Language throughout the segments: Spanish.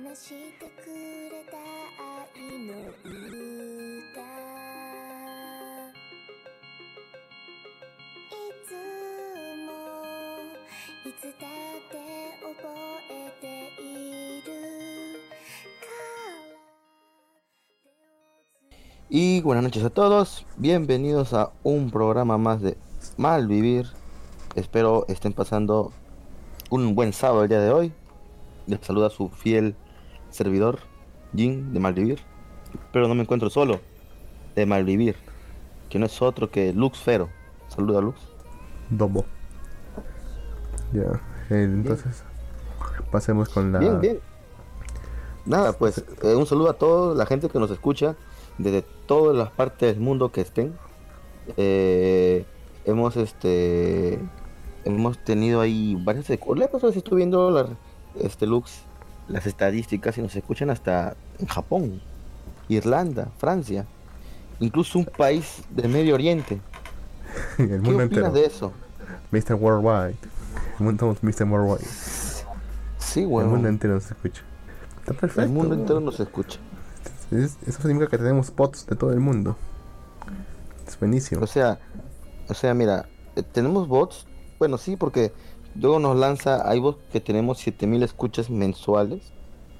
話してくれた愛の歌いつもいつだって覚えているから Y buenas noches a todos, bienvenidos a un programa más de Malvivir. Espero estén pasando un buen sábado el día de hoy. Les saluda su fiel servidor, Jin de Malvivir. Pero no me encuentro solo, de Malvivir, que no es otro que Lux Fero. Saluda Lux. Domo. Ya, eh, entonces pasemos con la. Bien, bien. Nada, pues eh, un saludo a toda la gente que nos escucha desde todas las partes del mundo que estén. Eh, hemos este hemos tenido ahí varias secuelas. Estoy viendo las este Lux, las estadísticas y nos escuchan hasta en Japón, Irlanda, Francia, incluso un país del Medio Oriente. el ¿Qué mundo opinas entero. de eso? Mr. Worldwide. El mundo Mr. Worldwide. Sí, El bueno, mundo entero nos escucha. Está perfecto. el mundo entero nos escucha. Es- eso significa que tenemos bots de todo el mundo. Es buenísimo. O sea, o sea, mira, eh, tenemos bots, bueno, sí, porque luego nos lanza, bots que tenemos 7000 escuchas mensuales.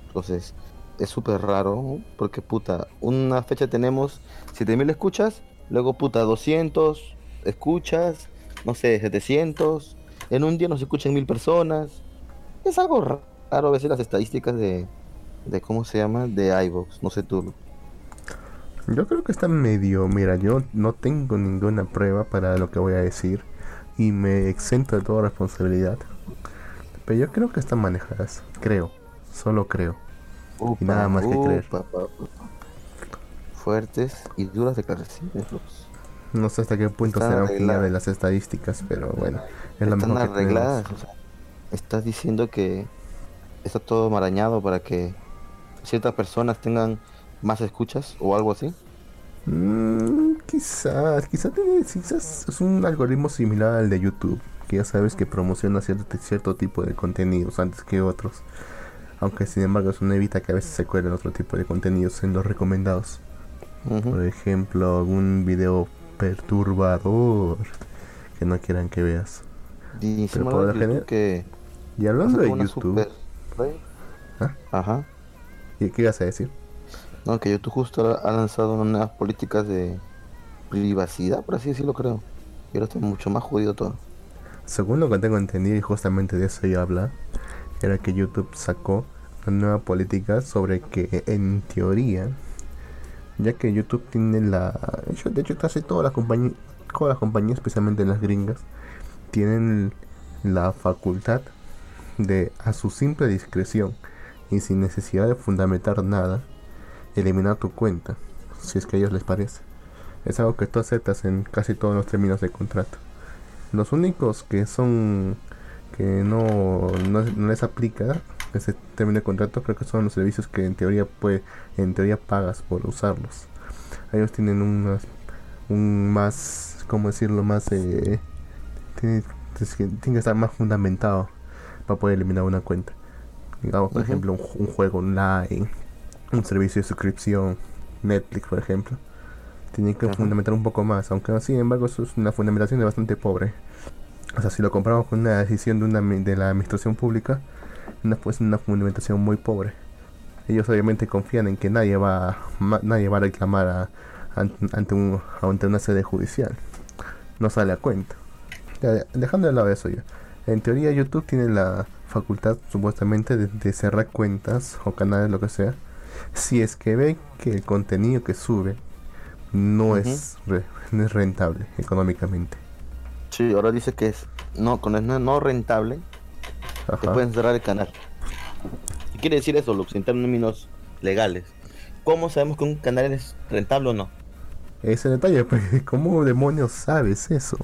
Entonces, es súper raro, porque puta, una fecha tenemos 7000 escuchas, luego puta 200 escuchas, no sé, 700, en un día nos escuchan 1000 personas. Es algo ra- raro a veces las estadísticas de de cómo se llama, de iVoox, no sé tú. Yo creo que está medio. Mira, yo no tengo ninguna prueba para lo que voy a decir. Y me exento de toda responsabilidad. Pero yo creo que están manejadas. Creo. Solo creo. Y nada más que creer. Fuertes y duras declaraciones. No sé hasta qué punto Están arregladas. las estadísticas, pero bueno, es lo Están que arregladas. o sea, estás diciendo que está todo marañado para que ciertas personas tengan más escuchas o algo así. Mm, quizás, quizás, quizás es un algoritmo similar al de YouTube, que ya sabes que promociona cierto, cierto tipo de contenidos antes que otros. Aunque sin embargo eso no evita que a veces se cuelen otro tipo de contenidos en los recomendados. Por ejemplo, algún video perturbador que no quieran que veas. Pero por lo general- que Y hablando de YouTube, super- ¿Ah? Ajá. ¿y ¿qué ibas a decir? No, que YouTube justo ha lanzado unas nuevas políticas de privacidad, por así decirlo, creo. Y ahora está mucho más jodido todo. Según lo que tengo entendido, y justamente de eso ya habla, era que YouTube sacó una nueva política sobre que en teoría, ya que YouTube tiene la... De hecho, de hecho casi todas las compañías, todas las compañías, especialmente las gringas, tienen la facultad de, a su simple discreción y sin necesidad de fundamentar nada, eliminar tu cuenta, si es que a ellos les parece. Es algo que tú aceptas en casi todos los términos de contrato. Los únicos que son que no, no, no les aplica ese término de contrato creo que son los servicios que en teoría puede, en teoría pagas por usarlos. Ellos tienen unas un más cómo decirlo más eh, tiene, tiene que estar más fundamentado para poder eliminar una cuenta. Digamos, por ejemplo, un, un juego online, un servicio de suscripción, Netflix, por ejemplo. Tienen que Ajá. fundamentar un poco más, aunque sin embargo eso es una fundamentación de bastante pobre. O sea, si lo comparamos con una decisión de, una, de la administración pública, una, pues una fundamentación muy pobre. Ellos obviamente confían en que nadie va, ma- nadie va a reclamar a- ante, un, ante una sede judicial. No sale a cuenta. Ya, dejando de lado eso ya. En teoría YouTube tiene la facultad supuestamente de, de cerrar cuentas o canales, lo que sea, si es que ve que el contenido que sube no, es, re- no es rentable económicamente. Sí, ahora dice que es no, con es no, rentable, te pueden cerrar el canal. ¿Qué quiere decir eso, Lux, en términos legales? ¿Cómo sabemos que un canal es rentable o no? Ese detalle, pues, ¿cómo demonios sabes eso?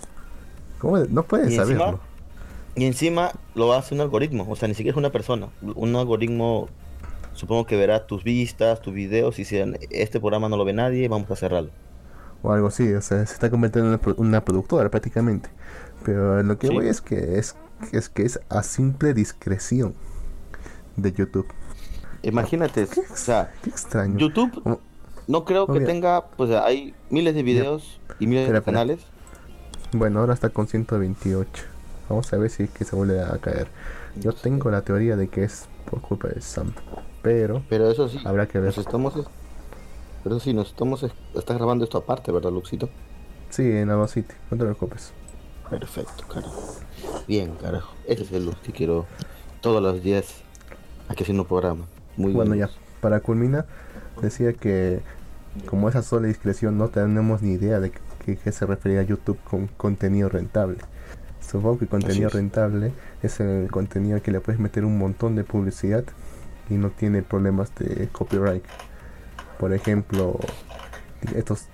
¿Cómo no puedes Y encima- saberlo? Y encima lo hace un algoritmo, o sea, ni siquiera es una persona. Un algoritmo, supongo que verá tus vistas, tus videos, y si este programa no lo ve nadie, vamos a cerrarlo. O algo así, o sea, se está convirtiendo en una, pro- una productora prácticamente. Pero lo que Sí. voy es que es, es que es a simple discreción de YouTube. Imagínate, o sea, Qué extraño. YouTube Como- no creo que Obvio. tenga, pues hay miles de videos y miles Espera, de espera. canales. Bueno, ahora está con 128. Vamos a ver si es que se vuelve a caer. Yo tengo la teoría de que es por culpa de Sam. Pero Pero eso sí, habrá que ver. nos estamos, pero sí, nos estamos, estás grabando esto aparte, ¿verdad, Luxito? Sí, en Ava City. No te preocupes. Perfecto, carajo. Bien, carajo. Ese es el Lux que quiero todos los días aquí haciendo un programa. Muy Bueno, bien. ya, para culminar, decía que como esa sola discreción no tenemos ni idea de qué se refería a YouTube con contenido rentable. Supongo que contenido rentable es el contenido que le puedes meter un montón de publicidad y no tiene problemas de copyright. Por ejemplo, estos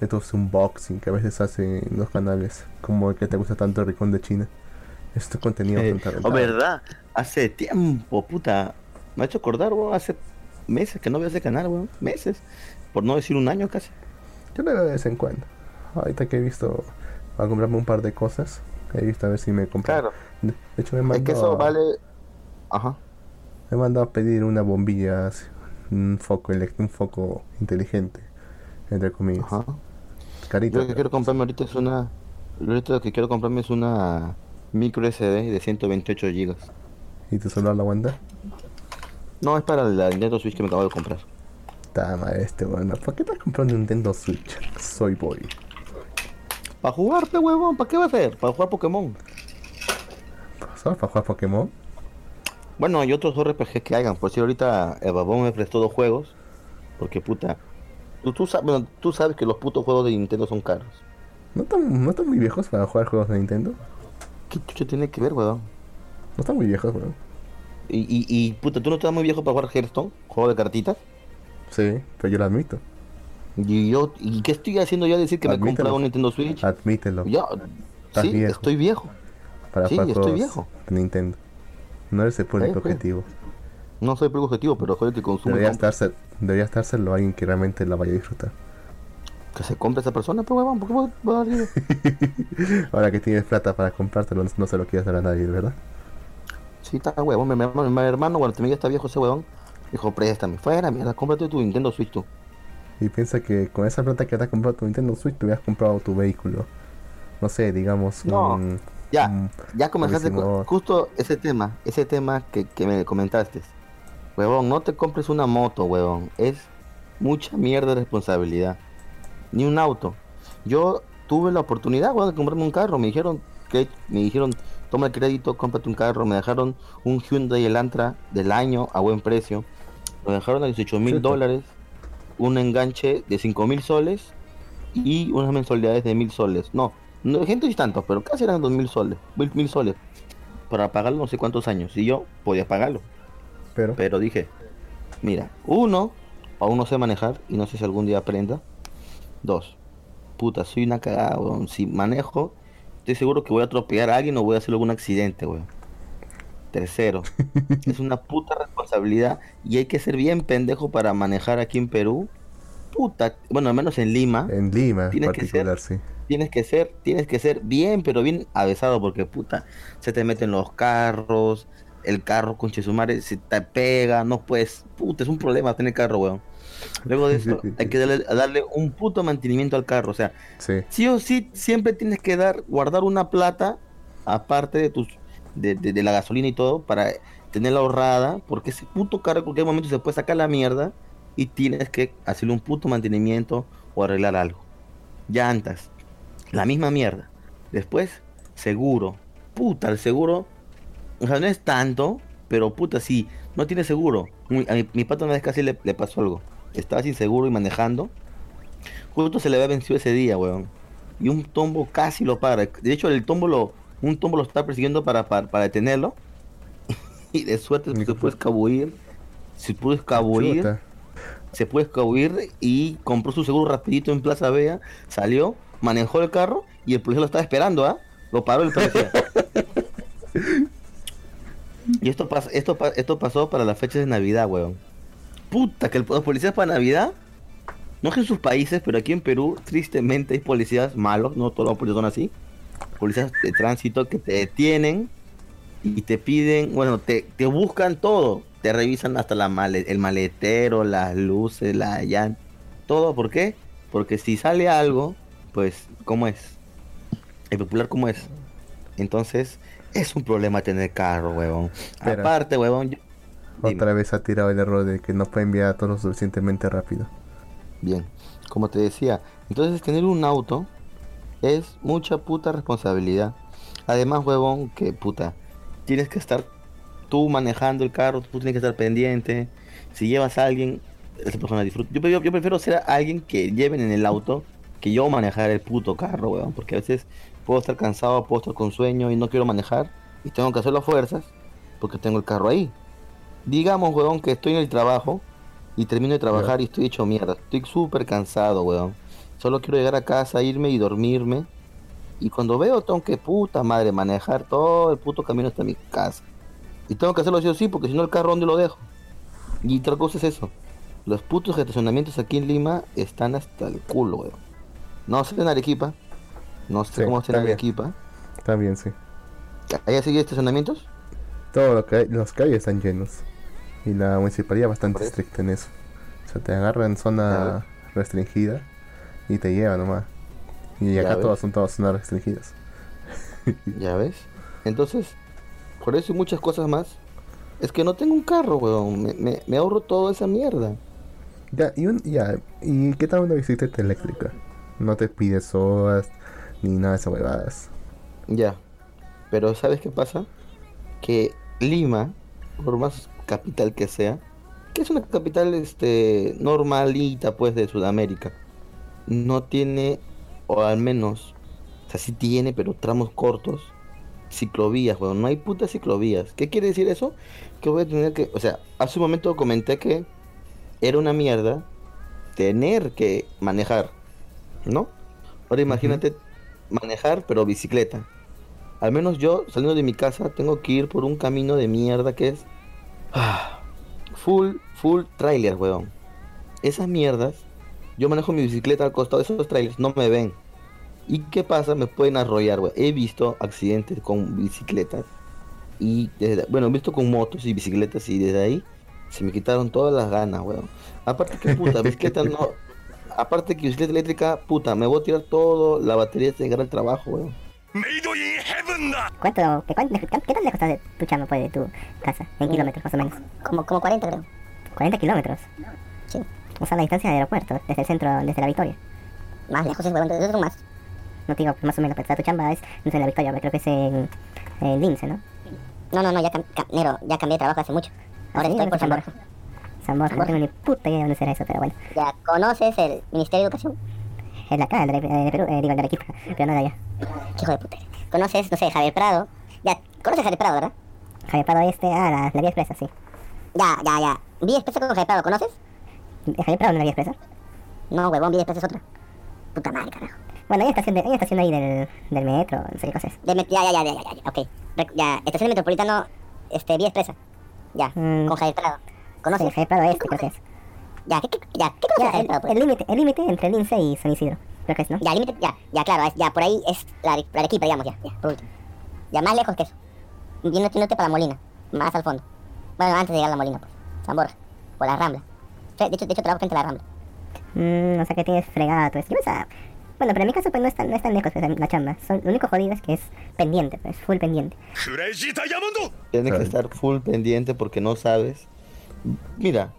estos unboxing que a veces hacen en los canales, como el que te gusta tanto el Ricón de China. Este contenido Eh, oh, verdad, hace tiempo, puta. Me ha hecho acordar, weón, hace meses que no veo ese canal, weón. Meses. Por no decir un año casi. Yo lo veo de vez en cuando. Ahorita que he visto a comprarme un par de cosas, he visto a ver si me compro. Claro. De hecho, me Es que eso vale. Ajá. Me mandó a pedir una bombilla, un foco un foco inteligente, entre comillas. Ajá. Carita. Yo lo que quiero comprarme ahorita es una. Lo que quiero comprarme es una micro SD de 128 GB. ¿Y tu celular la aguanta? No, es para la Nintendo Switch que me acabo de comprar. Tama este, bueno. ¿Por qué te has comprado un Nintendo Switch? Soy boy. Para jugar, pe huevón, ¿para qué va a ser? Para jugar Pokémon. ¿Solo para jugar Pokémon? Bueno, y otros RPG que hagan. Por si ahorita el babón me prestó dos juegos. Porque puta. Tú, tú, sabes, bueno, tú sabes que los putos juegos de Nintendo son caros. ¿No están, ¿No están muy viejos para jugar juegos de Nintendo? ¿Qué chucha tiene que ver, weón? No están muy viejos, weón. Y, y, y puta, ¿tú no estás muy viejo para jugar Hearthstone? Juego de cartitas. Sí, pero yo lo admito. Y yo, ¿y qué estoy haciendo ya decir que me he comprado un Nintendo Switch? Admítelo. Estás sí, viejo. estoy viejo. para sí, jugar estoy viejo. de Nintendo. No eres el público Sí, pues. objetivo. No soy público objetivo, pero joder que consume. Debería, estarse, debería estárselo a alguien que realmente la vaya a disfrutar. Que se compre esa persona, pero huevón, ¿por qué voy a dar? Ahora que tienes plata para comprártelo, no se lo quieres dar a nadie, ¿verdad? Sí, está huevón. Mi, mi hermano, mi hermano, bueno, también está viejo ese huevón. Dijo, préstame. Fuera, mierda, cómprate tu Nintendo Switch tú. Y piensa que con esa plata que te has comprado tu Nintendo Switch, te hubieras comprado tu vehículo. No sé, digamos, No. un... Ya, un- ya comenzaste con justo ese tema, ese tema que, que me comentaste. Huevón, no te compres una moto, huevón. Es mucha mierda de responsabilidad. Ni un auto. Yo tuve la oportunidad, huevón, de comprarme un carro. Me dijeron que me dijeron, toma el crédito, cómprate un carro. Me dejaron un Hyundai Elantra del año a buen precio. Lo dejaron a 18 mil dólares. Un enganche de 5 mil soles y unas mensualidades de mil soles. No, no gente y tanto, pero casi eran dos mil soles, mil, mil soles. Para pagarlo no sé cuántos años. Y yo podía pagarlo. Pero, Pero dije, mira, uno, aún no sé manejar y no sé si algún día aprenda. Dos, puta, soy una cagada, weón. Si manejo, estoy seguro que voy a atropellar a alguien o voy a hacer algún accidente, weón. Tercero, es una puta responsabilidad y hay que ser bien pendejo para manejar aquí en Perú. Puta, bueno, al menos en Lima en Lima en que particular, sí. Tienes que ser, tienes que ser bien, pero bien avesado, porque puta, se te meten los carros, el carro con Chesumare se te pega, no puedes, puta, es un problema tener carro, weón. Luego de eso, hay que darle, darle un puto mantenimiento al carro, o sea, Sí, sí o sí, siempre tienes que dar, guardar una plata, aparte de tus, de, de- de la gasolina y todo, para tenerla ahorrada, porque ese puto carro en cualquier momento se puede sacar la mierda y tienes que hacerle un puto mantenimiento o arreglar algo. Llantas, la misma mierda. Después, seguro. Puta, el seguro, o sea, no es tanto, pero puta, si no tiene seguro. Mi- A mi, mi pato una vez casi le, le pasó algo. Estaba sin seguro y manejando. Justo se le había vencido ese día, weón. Y un tombo casi lo para. De hecho, el tombo lo, un tombo lo está persiguiendo para, para, para detenerlo. y de suerte se puede escabullir. Se pudo escabullir. Se puede escabullir y compró su seguro rapidito en Plaza Vea. Salió, manejó el carro y el policía lo estaba esperando, ¿ah? Lo paró el policía. y esto, pas- esto, pa- esto pasó para las fechas de Navidad, weón. Puta, que el- los policías para Navidad, no que en sus países, pero aquí en Perú, tristemente hay policías malos, no todos los policías son así. Policías de tránsito que te detienen y te piden, bueno, te, te buscan todo. Te revisan hasta la male- el maletero, las luces, la llanta. Todo, ¿por qué? Porque si sale algo, pues, ¿cómo es? El popular, ¿cómo es? Entonces, es un problema tener carro, huevón. Aparte, huevón, yo-. Otra vez ha tirado el error de que no puede enviar todo lo suficientemente rápido. Bien, como te decía, entonces tener un auto es mucha puta responsabilidad. Además, huevón, que puta, tienes que estar tú manejando el carro, tú tienes que estar pendiente. Si llevas a alguien, esa persona disfruta. Yo, prefiero- yo prefiero ser alguien que lleven en el auto que yo manejar el puto carro, huevón, porque a veces puedo estar cansado, puedo estar con sueño y no quiero manejar y tengo que hacerlo a fuerzas porque tengo el carro ahí. Digamos, huevón, que estoy en el trabajo y termino de trabajar y estoy hecho mierda. Estoy súper cansado, weón. Solo quiero llegar a casa, irme y dormirme. Y cuando veo, tengo que puta madre manejar todo el puto camino hasta mi casa. Y tengo que hacerlo sí o sí, porque si no el carro, ¿dónde lo dejo? Y otra cosa es eso. Los putos estacionamientos aquí en Lima están hasta el culo, weón. No sé en Arequipa. No sé Sí, cómo está en. Arequipa. Bien, sí. ¿Allá sigue estacionamientos? Todo lo que hay, los calles están llenos. Y la municipalidad es bastante estricta en eso. O sea, te agarran en zona restringida y te llevan nomás. Y Ya acá todas son todas zonas restringidas. Ya ves. Entonces, por eso y muchas cosas más. Es que no tengo un carro, weón. Me, me- me ahorro toda esa mierda. Ya, y un, ya, ¿y qué tal una bicicleta eléctrica? No te pides sodas ni nada de esas huevadas. Ya. Pero ¿sabes qué pasa? Que Lima, por más capital que sea, que es una capital este normalita pues de Sudamérica, no tiene, o al menos, o sea, sí tiene, pero tramos cortos, ciclovías, weón. No hay putas ciclovías. ¿Qué quiere decir eso? Que voy a tener que, o sea, hace un momento comenté que era una mierda tener que manejar, ¿no? Ahora imagínate manejar, pero bicicleta. Al menos yo, saliendo de mi casa, tengo que ir por un camino de mierda que es ah, full, full trailer, weón. Esas mierdas, yo manejo mi bicicleta al costado de esos trailers, no me ven. ¿Y qué pasa? Me pueden arrollar, weón. He visto accidentes con bicicletas y desde, bueno, he visto con motos y bicicletas y desde ahí se me quitaron todas las ganas, weón. Aparte que puta, bicicleta no, aparte que bicicleta eléctrica, puta, me voy a tirar todo, la batería se llegar al trabajo, weón. ¿Cuánto, qué, cuánto- qué tan lejos está de tu chamba, pues, de tu casa? En kilómetros, más o menos. Como, como 40 creo. 40 kilómetros. Sí. O sea, la distancia del aeropuerto, desde el centro, desde la Victoria. Más lejos es entonces son más. No te digo, más o menos, pero tu chamba es, no sé, en la Victoria, pero creo que es en, en Lince, ¿no? No, no, no, ya, cam- ya cambié de trabajo hace mucho. Ahora ¿Ah, sí? estoy por San ¿Dónde Borja. No tengo ni puta idea de dónde será eso, pero bueno. Ya conoces el Ministerio de Educación. Es la acá, el de, de Perú, eh, digo, el de Arequipa, pero no de allá. Qué hijo de puta. Conoces, no sé, Javier Prado. Ya, conoces Javier Prado, ¿verdad? Javier Prado este, ah, la, la vía expresa, sí. Ya, ya, ya. Vía Expresa con Javier Prado, ¿conoces? ¿Javier Prado no es la vía expresa? No, huevón, Vía Expresa es otra. Puta madre, carajo. Bueno, hay estación, de, hay estación ahí del, del metro, no sé qué cosa es. De ya, ya, ya, ya, ya, ya, ok. Rec- ya, Estación Metropolitano, este, Vía Expresa. Ya, Mm. con Javier Prado. Sí, ¿Conoces? Javier Prado este, creo que es. Ya, ¿qué, qué, ya, ¿qué Ya, el Prado? pues? el límite el límite entre Lince y San Isidro, creo que es, ¿no? Ya, límite, ya, ya, claro, es- ya, por ahí es la, la Arequipa, digamos, ya, ya, por último. Ya, más lejos que eso. Yendo, yéndote para la Molina, más al fondo. Bueno, antes de llegar a la Molina, pues, San Borja, o la Rambla. De hecho, de hecho trabajo frente a la Rambla. Mm, o sea que tienes fregada todo esto. Yo pensaba- Bueno, pero en mi caso pues no es tan, no es tan lejos pues, la chamba. Son- lo único jodido es que es pendiente, pues, full pendiente. Tienes que estar full pendiente porque no sabes. Mira,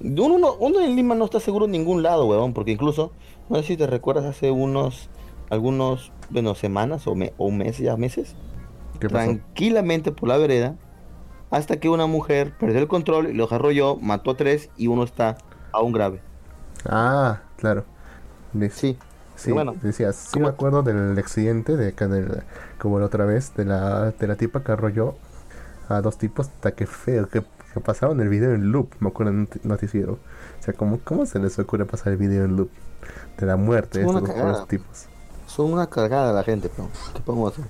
uno, no- uno en Lima no está seguro en ningún lado, huevón, porque incluso, no sé si te recuerdas hace unos, algunos, bueno, semanas o, me, o meses, ya meses, tranquilamente por la vereda, hasta que una mujer perdió el control y lo arrolló, mató a tres y uno está aún grave. Ah, claro. De- Sí, Sí, bueno, decías, sí ¿cómo? me acuerdo del accidente de acá del, como la otra vez, de la, de la tipa que arrolló a dos tipos, hasta que feo, que, que pasaron el video en loop, me acuerdo en un noti- noticiero. O sea, ¿cómo, ¿cómo se les ocurre pasar el video en loop? De la muerte de Es una estos tipos. son una cargada la gente, pero ¿qué podemos hacer?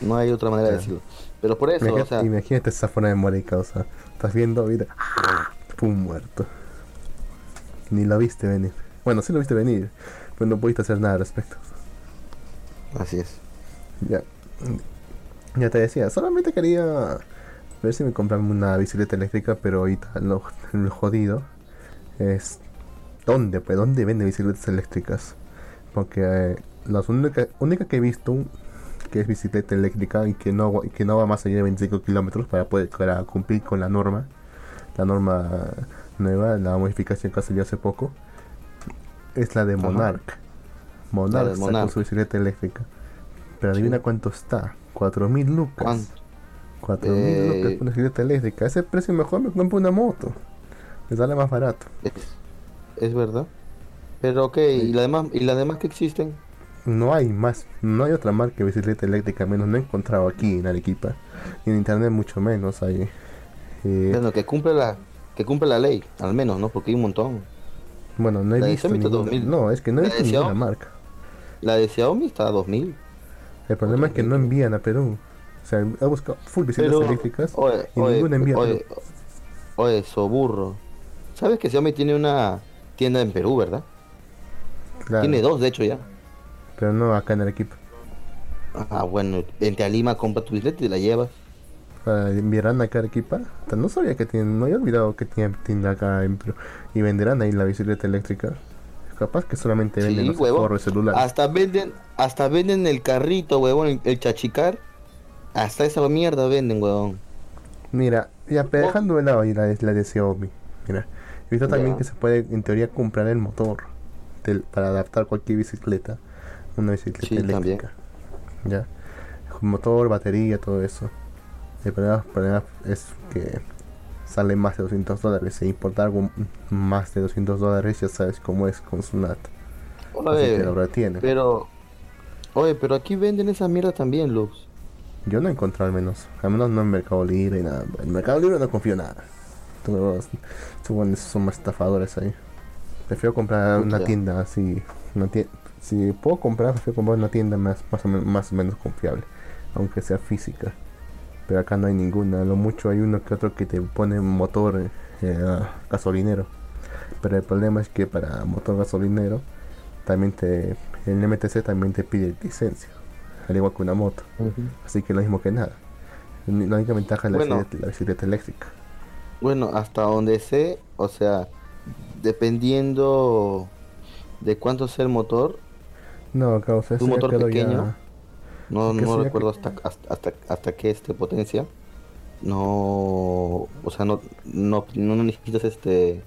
No hay otra manera de decirlo. Pero por eso, o Imagínate, sea, imagínate esa forma de morir, causa. Estás viendo vida, pum, muerto. Ni lo viste venir. Bueno, sí lo viste venir, pero no pudiste hacer nada al respecto. así es. Ya. Ya te decía, solamente quería ver si me compraba una bicicleta eléctrica, pero ahorita lo, lo jodido es dónde, pues, dónde venden bicicletas eléctricas. Porque eh, la única, única que he visto que es bicicleta eléctrica y que no, y que no va más allá de 25 kilómetros para poder para cumplir con la norma, la norma nueva, la modificación que salió hace poco, es la de. Monarch. Monarch La de sacó Monarch. su bicicleta eléctrica. Pero adivina cuánto está, 4000 lucas. ¿Cuánto? 4000 Eh, lucas por una bicicleta eléctrica. Ese precio mejor me compro una moto. Me sale más barato. Es, es verdad. Pero ok, ¿y la demás, y las demás que existen? No hay más, no hay otra marca de bicicleta eléctrica, menos no he encontrado aquí en Arequipa. Y en internet mucho menos hay. Eh, Bueno, que cumple la, que cumple la ley, al menos, ¿no? Porque hay un montón. bueno, no he la visto ninguna. 2000. No, es que no he visto ninguna marca. La de Xiaomi está a 2000. El problema es que no envían a Perú. O sea, he buscado full bicicletas Pero, eléctricas oye, y oye, ninguna envía a oye, soburro. ¿Sabes que Xiaomi tiene una tienda en Perú, verdad? Claro, Tiene dos, de hecho, ya. pero no acá en Arequipa. Ah, bueno, vente a Lima, compra tu bicicleta y la llevas. Enviarán acá a Arequipa. No sabía que tienen, no había olvidado que tienen tienda acá en Perú. Y venderán ahí la bicicleta eléctrica. Capaz que solamente venden Sí, los huevón. celulares. Hasta venden, hasta venden el carrito, huevón, el, el chachicar. Hasta esa mierda venden, huevón. Mira, ya pero Oh. dejando de lado ahí la, de- la de Xiaomi. Mira, he visto también que se puede en teoría comprar el motor del- para adaptar cualquier bicicleta. Una bicicleta Sí, también. eléctrica. Ya. Motor, batería, todo eso. El problema, el problema es que sale más de 200 dólares. E importar algo más de 200 dólares ya sabes cómo es con Sunat. Así Oye, que lo retiene. pero, oye, pero aquí venden esa mierda también, Lux. Yo no he encontrado al menos. Al menos no en Mercado Libre y nada. En Mercado Libre no confío nada. Todos son, son más estafadores ahí. Prefiero comprar una tienda así. Una tie- si puedo comprar, prefiero comprar una tienda más, más, o menos, más o menos confiable. Aunque sea física. Pero acá no hay ninguna. Lo mucho hay uno que otro que te pone motor eh, gasolinero. Pero el problema es que para motor gasolinero también te el MTC también te pide licencia. Al igual que una moto. Así que lo mismo que nada. La única ventaja es la, Bueno. bicicleta, la bicicleta eléctrica. Bueno, hasta donde sé, o sea, dependiendo de cuánto sea el motor, No, causa ¿Un motor pequeño? no, no recuerdo que- hasta, hasta, hasta, hasta qué este potencia, no, o sea, no, no, no necesitas este,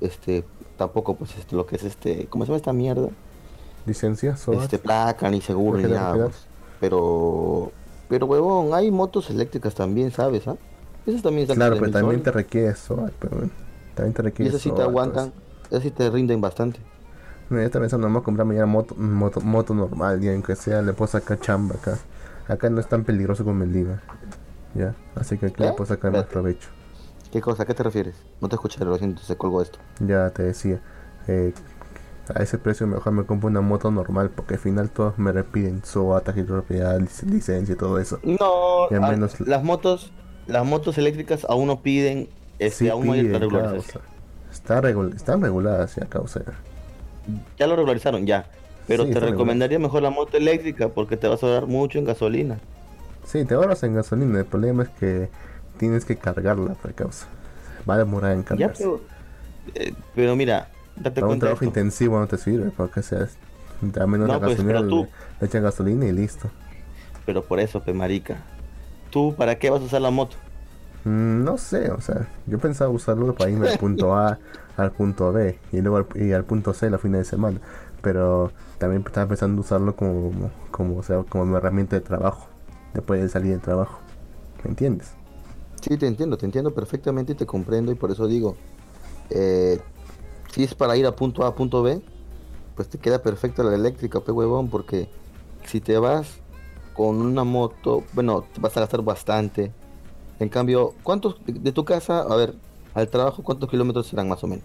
este, tampoco pues este, lo que es este, ¿cómo se llama esta mierda? Licencia, SOAT. Este, placa, ni seguro, ni nada, pues. pero, pero huevón, hay motos eléctricas también, ¿sabes? ah? Esas también están Claro, pero también te requiere pero bueno, también te y requiere esas sí te aguantan, todo esas sí te rinden bastante. eso. No, yo estaba pensando, vamos a comprarme ya moto, moto, moto normal, ya aunque sea, le puedo sacar chamba acá. Acá no es tan peligroso como el Lima. Ya, así que aquí le ¿Eh? puedo sacar más provecho. ¿Qué cosa? ¿A qué te refieres? No te escuché, lo siento, se colgó esto. Ya te decía, eh, a ese precio mejor me compro una moto normal, porque al final todos me repiden tarjeta de propiedad, lic- licencia y todo eso. No, Y al menos- las motos, las motos eléctricas aún no piden, este, Sí aún no hay piden, claro, regularización. o sea, está regul- están reguladas ya, causa. Ya lo regularizaron, ya. Pero Sí, te recomendaría mejor la moto eléctrica porque te vas a ahorrar mucho en gasolina. Sí, te ahorras en gasolina. El problema es que tienes que cargarla por causa. Va a demorar en Ya, cargarse. pero, eh, pero mira, date Para un trabajo esto. intensivo no te sirve, porque seas a menos No, la pues, gasolina tú- le, le echan gasolina y listo. Pero por eso, pe marica. ¿Tú para qué vas a usar la moto? Mm, no sé, o sea, yo pensaba usarlo para irme del punto A al punto B y luego al, y al punto C la fin de semana. Pero también estaba pensando usarlo como, como, o sea, como mi herramienta de trabajo, después de salir del trabajo. ¿Me entiendes? Sí, te entiendo, te entiendo perfectamente y te comprendo y por eso digo, eh, si es para ir a punto A a punto B, pues te queda perfecta la eléctrica, pe huevón, porque si te vas con una moto, bueno, te vas a gastar bastante. En cambio, ¿cuántos de, de tu casa, a ver, al trabajo, cuántos kilómetros serán más o menos?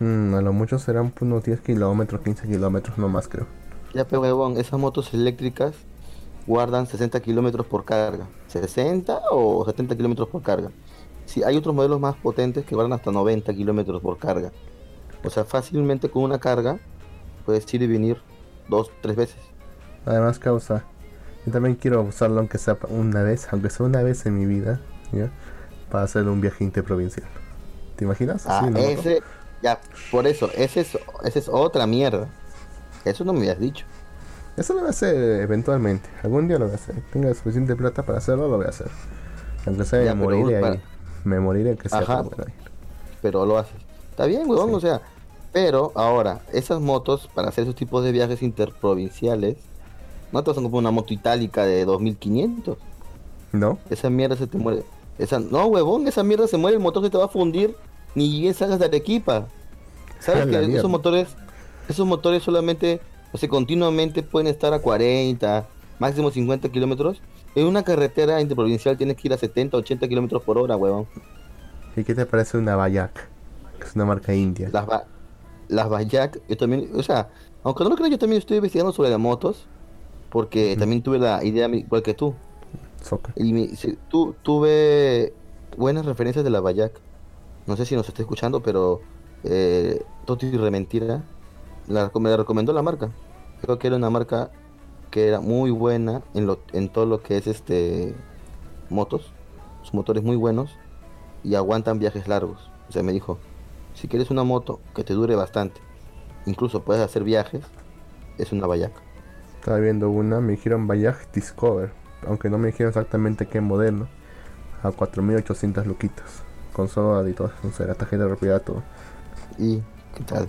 Mm, a lo mucho serán unos 10 kilómetros, 15 kilómetros, no más creo. Ya, pe huevón, esas motos eléctricas guardan 60 kilómetros por carga. 60 o 70 kilómetros por carga. Sí, hay otros modelos más potentes que guardan hasta 90 kilómetros por carga. O sea, fácilmente con una carga puedes ir y venir dos, tres veces. Además causa, Yo también quiero usarlo aunque sea una vez, aunque sea una vez en mi vida, ¿ya? Para hacer un viaje interprovincial. ¿Te imaginas? Ah, ese, ya, por eso, ese es, ese es otra mierda. Eso no me habías dicho. Eso lo voy a hacer eventualmente. Algún día lo voy a hacer. Tenga suficiente plata para hacerlo, lo voy a hacer. Aunque sea, Ya, me moriré para- ahí. Me moriré que sea. Ajá. pero lo haces. Está bien, huevón, Sí. o sea. Pero ahora, esas motos para hacer esos tipos de viajes interprovinciales, no te vas a comprar una moto itálica de 2500. ¿No? Esa mierda se te muere. Esa, no, huevón, esa mierda se muere, el motor se te va a fundir, ni bien salgas de Arequipa. ¿Sabes que mierda. esos motores, esos motores solamente, o sea, continuamente pueden estar a 40, máximo 50 kilómetros? En una carretera interprovincial tienes que ir a 70, 80 kilómetros por hora, huevón. ¿Y qué te parece una Bayak? Que es una marca india. Las, ba- las Bayak, yo también, o sea, aunque no lo creas, yo también estoy investigando sobre las motos, porque también tuve la idea igual que tú. Soca. Y mi- sí, tu- tuve buenas referencias de la Bayak. No sé si nos está escuchando, pero eh, Toti Rementira la, me la recomendó la marca. Creo que era una marca que era muy buena en, lo, en todo lo que es este motos. Sus motores muy buenos y aguantan viajes largos. O sea, me dijo, si quieres una moto que te dure bastante, incluso puedes hacer viajes, es una Bayak. Estaba viendo una, me dijeron Bayak Discover. Aunque no me dijeron exactamente qué modelo. A 4800 luquitas. Con soda y todo. O sea, la tarjeta de propiedad, todo. ¿Y qué tal?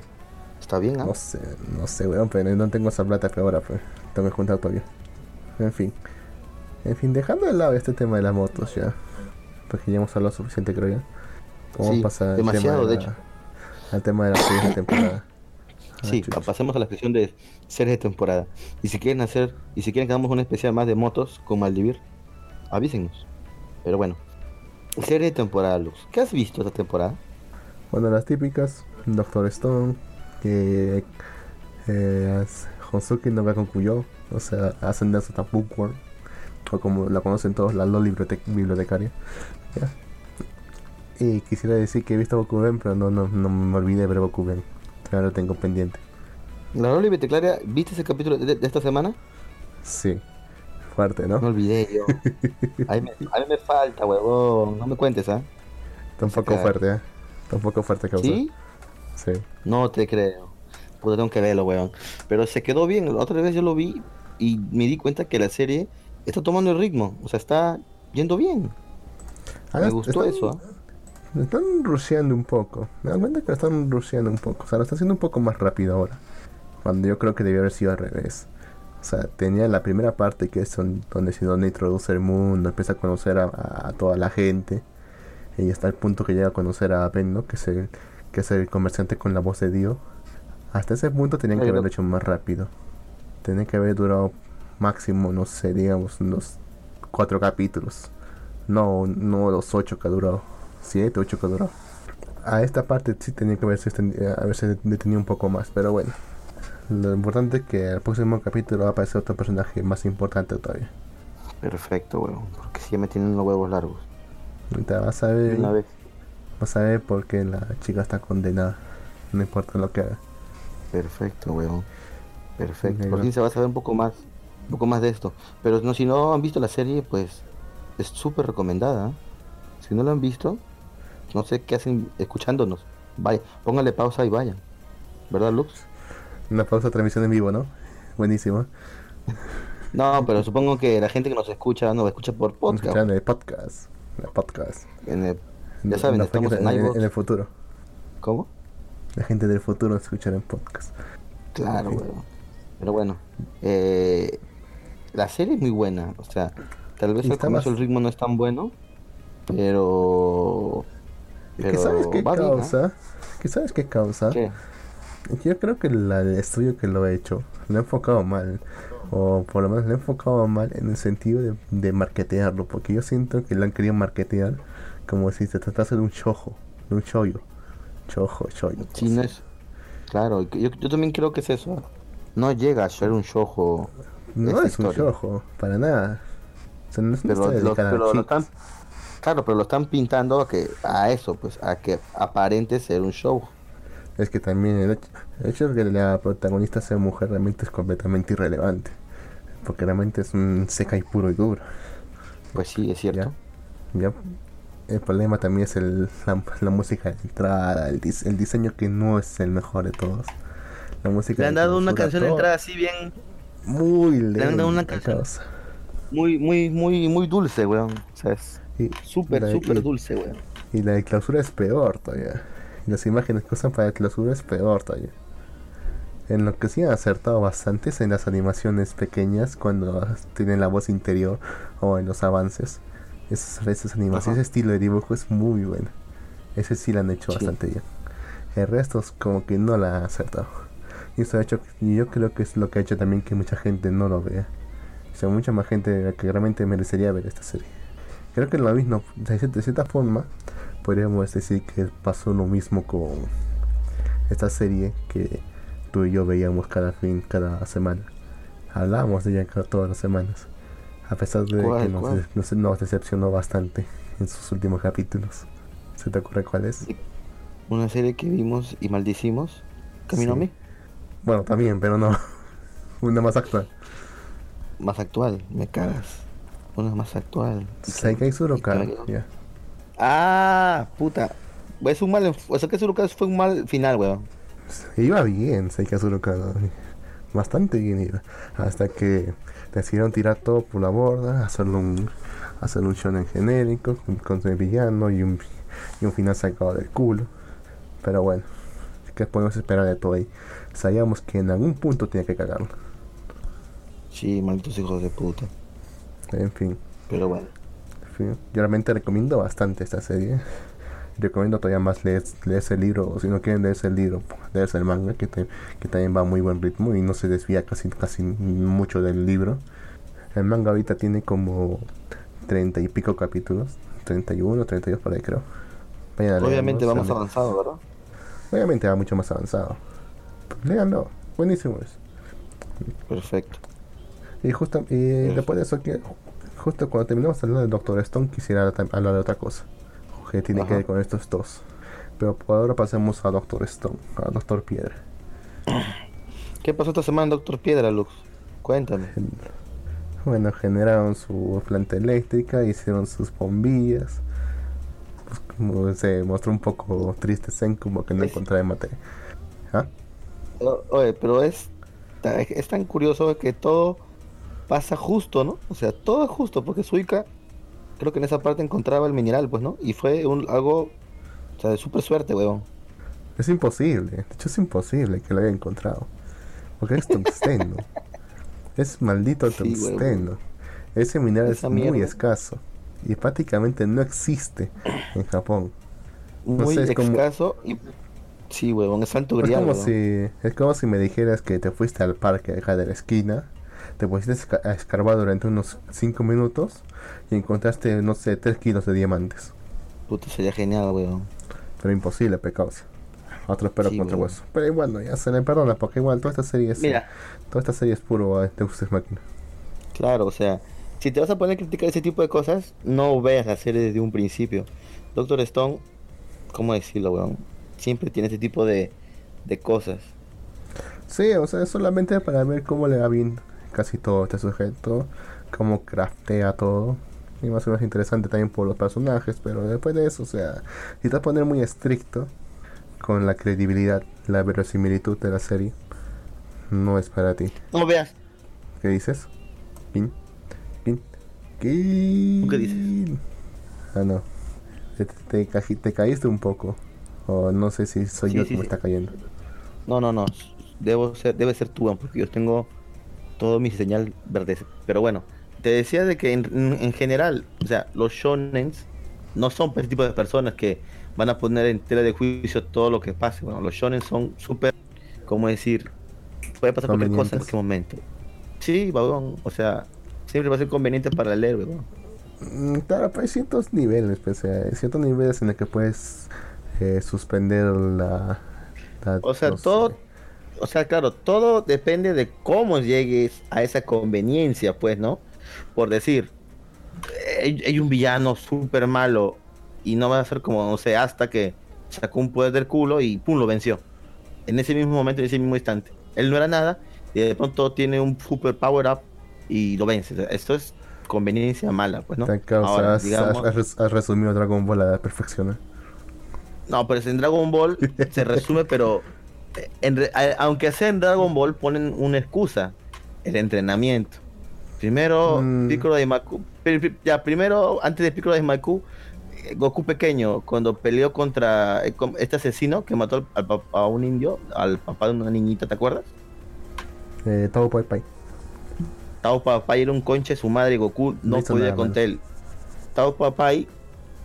¿Está bien? ah? No sé, no sé, weón, pero no tengo esa plata que ahora, pues. Tengo que juntar todavía. En fin. En fin, dejando de lado este tema de las motos ya. Porque ya hemos hablado suficiente, creo ya. Vamos Sí, a pasar al demasiado, de la- hecho. Al tema de la siguiente temporada. Ah, Sí, pasemos a la sección de series de temporada. Y si quieren hacer, y si quieren que hagamos un especial más de motos con Maldivir, avísenos. Pero bueno, serie de temporada, Luz. ¿Qué has visto esta temporada? Bueno, las típicas, Doctor Stone, que eh, Honsuki no con Kuyo, o sea, hacen de hasta Bookworm, o como la conocen todos, la LOL bibliote- bibliotecaria. ¿ya? Y quisiera decir que he visto Bokuben, pero no, no, no me olvidé de ver Bokuben. Ahora lo tengo pendiente. La Loli Beteclaria, ¿viste ese capítulo de, de esta semana? Sí, fuerte, Me ¿no? olvidé yo. A mí me, a mí me falta, huevón. No me cuentes, ¿ah? Está un poco sacar. fuerte, ¿eh? Está un poco fuerte causa. ¿Sí? Sí. No te creo. Puta, tengo que verlo, weón. Pero se quedó bien. La otra vez yo lo vi y me di cuenta que la serie está tomando el ritmo. O sea, está yendo bien. Ah, Me gustó eso. ¿ah? Están rusheando un poco. Me dan cuenta que lo están rusheando un poco. O sea, lo está haciendo un poco más rápido ahora. Cuando yo creo que debió haber sido al revés. O sea, tenía la primera parte que es donde se donde introduce el mundo, empieza a conocer a, toda la gente. Y hasta el punto que llega a conocer a Ben, ¿no? Que es el, que es el comerciante con la voz de Dio. Hasta ese punto tenían que haberlo hecho más rápido. Tenía que haber durado máximo, no sé, digamos, unos cuatro capítulos. No, no los ocho que ha durado. Siete, ocho que ha durado. A esta parte sí tenía que haberse, eh, haberse detenido un poco más, pero bueno. Lo importante es que al próximo capítulo va a aparecer otro personaje más importante todavía. Perfecto, weón. Porque sí me tienen los huevos largos. Ahorita vas a ver, Una vez. vas a ver por qué la chica está condenada. No importa lo que haga. Perfecto, weón. Perfecto. Negro. Por fin se va a saber un poco más. Un poco más de esto. Pero no, si no han visto la serie, pues es súper recomendada. ¿eh? Si no la han visto, no sé qué hacen escuchándonos. Vaya, pónganle pausa y vayan. ¿Verdad, Lux? Una pausa transmisión en vivo, ¿no? Buenísimo. No, pero supongo que la gente que nos escucha nos escucha por podcast. Escuchando el podcast. El podcast. En el- En- ya saben, en estamos en en, en el futuro. ¿Cómo? La gente del futuro escuchará en podcast. Claro, Ok. weón. Pero bueno, eh, la serie es muy buena. O sea, tal vez al comienzo más- el ritmo no es tan bueno, pero. ¿Y que pero sabes qué va bien, causa? ¿Qué sabes qué causa? ¿Qué? Yo creo que la- el estudio que lo ha hecho lo ha enfocado mal. O por lo menos lo ha enfocado mal en el sentido de, de marketearlo. Porque yo siento que lo han querido marketear como si se tratase de un shojo. De un shoyo. Chojo, shoyo. Sí, no es. Claro, yo, yo también creo que es eso. No llega a ser un shojo. No es un shojo, para nada. O sea, no es Pero, lo, pero lo están. Claro, pero lo están pintando a que a eso, pues, a que aparente ser un show. Es que también el hecho, el hecho de que la protagonista sea mujer realmente es completamente irrelevante. porque realmente es un seca y puro y duro. Pues sí, es cierto. Ya. El problema también es el, la, la música de entrada, el, dis- el diseño que no es el mejor de todos. La música Le han dado una canción de entrada así bien, Muy Le han dado una canción. muy, muy, muy, muy dulce, weón. O sea, es Y, súper, súper dulce, weón. Y la de clausura es peor todavía. Y las imágenes que usan para la clausura es peor todavía. En lo que sí han acertado bastante es en las animaciones pequeñas cuando tienen la voz interior o en los avances. Esas, esas animaciones, Ajá. ese estilo de dibujo es muy bueno. Ese sí lo han hecho Sí. bastante bien. El resto es como que no la han acertado. Y eso ha hecho, y yo creo que es lo que ha hecho también que mucha gente no lo vea. O sea, mucha más gente que realmente merecería ver esta serie. Creo que lo mismo, de cier- de cierta forma, podríamos decir que pasó lo mismo con esta serie que tú y yo veíamos cada fin, cada semana. Hablábamos de ella todas las semanas. A pesar de ¿Cuál, que nos, decepcionó bastante en sus últimos capítulos. ¿Se te ocurre cuál es? Una serie que vimos y maldicimos. ¿Camino Sí. a mí? Bueno, también, pero no. Una más actual. Más actual, me cagas. Una más actual. Seikai Suroka. Ya. Ah, puta. Es un mal, o sea que fue un mal final, weón. Iba bien Seikai Suroka. ¿no? Bastante bien iba. Hasta que decidieron tirar todo por la borda, hacerlo un, hacer un shonen genérico con, con el villano y un, y un final sacado del culo. Pero bueno, ¿qué podemos esperar de todo ahí? Sabíamos que en algún punto tenía que cagarlo. Sí, malditos hijos de puta. En fin. Pero bueno. en fin, Yo realmente recomiendo bastante esta serie. Recomiendo todavía más leer, leerse el libro, o si no quieren leerse el libro, leerse el manga, que, te- que también va a muy buen ritmo y no se desvía casi, casi mucho del libro. El manga ahorita tiene como treinta y pico capítulos, 31, 32 por ahí creo. Vayan Obviamente leerlo, vamos se- avanzado, ¿verdad? Obviamente va mucho más avanzado. Léanlo, buenísimo es. Perfecto. Y justo y después de eso que justo cuando terminamos de hablar del Doctor Stone quisiera hablar de otra cosa que tiene que ver con estos dos. Pero por ahora pasemos a Doctor Stone, a Doctor Piedra. ¿Qué pasó esta semana, Doctor Piedra, Lux? Cuéntame. Bueno, generaron su planta eléctrica, hicieron sus bombillas. Pues, como se mostró un poco triste Zen como que no Es- encontraba materia. ¿Ah? O- Oye, pero es, es tan curioso que todo pasa justo, ¿no? O sea, todo es justo, porque Suica creo que en esa parte encontraba el mineral, pues, ¿no? Y fue un, algo, o sea, de súper suerte, weón. Es imposible, de hecho es imposible que lo haya encontrado. Porque es tungsteno. es maldito Sí, huevón. tungsteno. Ese mineral es muy escaso. Y prácticamente no existe en Japón. Muy sé, es como- escaso y... Sí, weón, es alto Es grial, como weón. si, es como si me dijeras que te fuiste al parque acá de la esquina, te pusiste a esca- a escarbar durante unos 5 minutos y encontraste, no sé, 3 kilos de diamantes. Puta, sería genial, weón. Pero imposible, pecados. Otros perros Sí, contra hueso. Pero igual, no, ya se le perdona, porque igual toda esta serie es, Mira, toda esta serie es puro eh, Deus Ex Machina. claro, o sea, si te vas a poner a criticar ese tipo de cosas, no veas la serie desde un principio. Doctor Stone, ¿cómo decirlo, weón? Siempre tiene ese tipo de, de cosas. Sí, o sea, es solamente para ver cómo le va bien casi todo este sujeto, cómo craftea todo. Y más o menos interesante también por los personajes, pero después de eso, o sea, si te vas a poner muy estricto con la credibilidad, la verosimilitud de la serie, no es para ti. No veas. ¿Qué dices? Qué dices? Ah, no. Te, te, te caíste un poco. O no sé si soy Sí, yo sí, que me sí. está cayendo. No, no, no. Debo ser, debe ser tú, porque yo tengo todo mi señal verde. Pero bueno, te decía de que en, en general, o sea, los shonens no son ese tipo de personas que van a poner en tela de juicio todo lo que pase. Bueno, los shonen son súper, ¿cómo decir? Puede pasar cualquier cosa en cualquier momento. Sí, weón, o sea, siempre va a ser conveniente para leer, weón. Mm, Claro, pero hay ciertos niveles, pues, eh, hay ciertos niveles en los que puedes eh, suspender la, la- O sea, no todo, o sea, claro, todo depende de cómo llegues a esa conveniencia, pues, ¿no? Por decir, hay, hay un villano súper malo y no va a ser como, no sé, hasta que sacó un poder del culo y pum, lo venció. En ese mismo momento, en ese mismo instante. Él no era nada y de pronto tiene un super power up y lo vence. Esto es conveniencia mala, pues, ¿no? Causa- Ahora, has, digamos- has- resumido Dragon Ball a la perfección. ¿eh? No, pero en Dragon Ball se resume, pero en aunque sea en Dragon Ball ponen una excusa, el entrenamiento. Primero Mm. Piccolo de Maku, ya primero antes de Piccolo de Maku, eh, Goku pequeño cuando peleó contra eh, este asesino que mató al, al a un indio, al papá de una niñita, ¿te acuerdas? Eh, Tao Pai Pai. Tao Papai era un conche su madre y Goku no hizo podía contra él. Tao Papai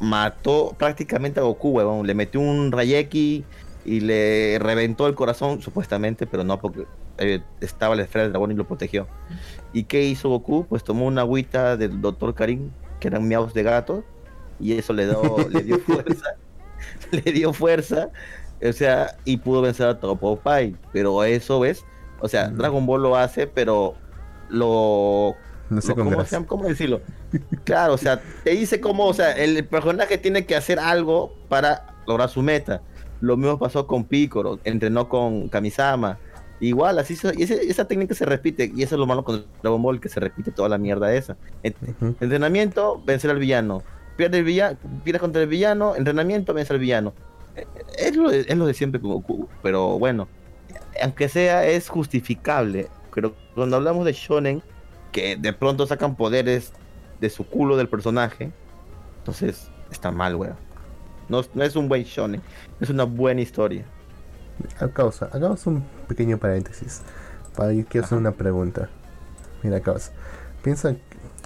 mató prácticamente a Goku. Le metió un Rayeki y le reventó el corazón, supuestamente, pero no porque eh, estaba la esfera del dragón y lo protegió. ¿Y qué hizo Goku? Pues tomó una agüita del Dr. Karim, que eran miaos de gato, y eso le, dio le dio fuerza. le dio fuerza, o sea, y pudo vencer a Tao Papai. Pero eso, ¿ves? O sea. Dragon Ball lo hace, pero lo No sé cómo. ¿Cómo decirlo? Claro, o sea, te dice cómo, o sea, el personaje tiene que hacer algo para lograr su meta. Lo mismo pasó con Piccolo, entrenó con Kamisama. Igual, así se- y ese- esa técnica se repite, y eso es lo malo con Dragon Ball, que se repite toda la mierda esa. Entrenamiento, vencer al villano. Pierde el villano, pierde contra el villano, entrenamiento, vence al villano. Eh, Es lo de, es lo de siempre Goku, pero bueno, aunque sea, es justificable. Pero cuando hablamos de Shonen, que de pronto sacan poderes de su culo del personaje, entonces está mal, weón. No, no es un buen Shonen, es una buena historia. Causa, hagamos un pequeño paréntesis. Para yo quiero hacer una pregunta. Mira, causa. Piensa,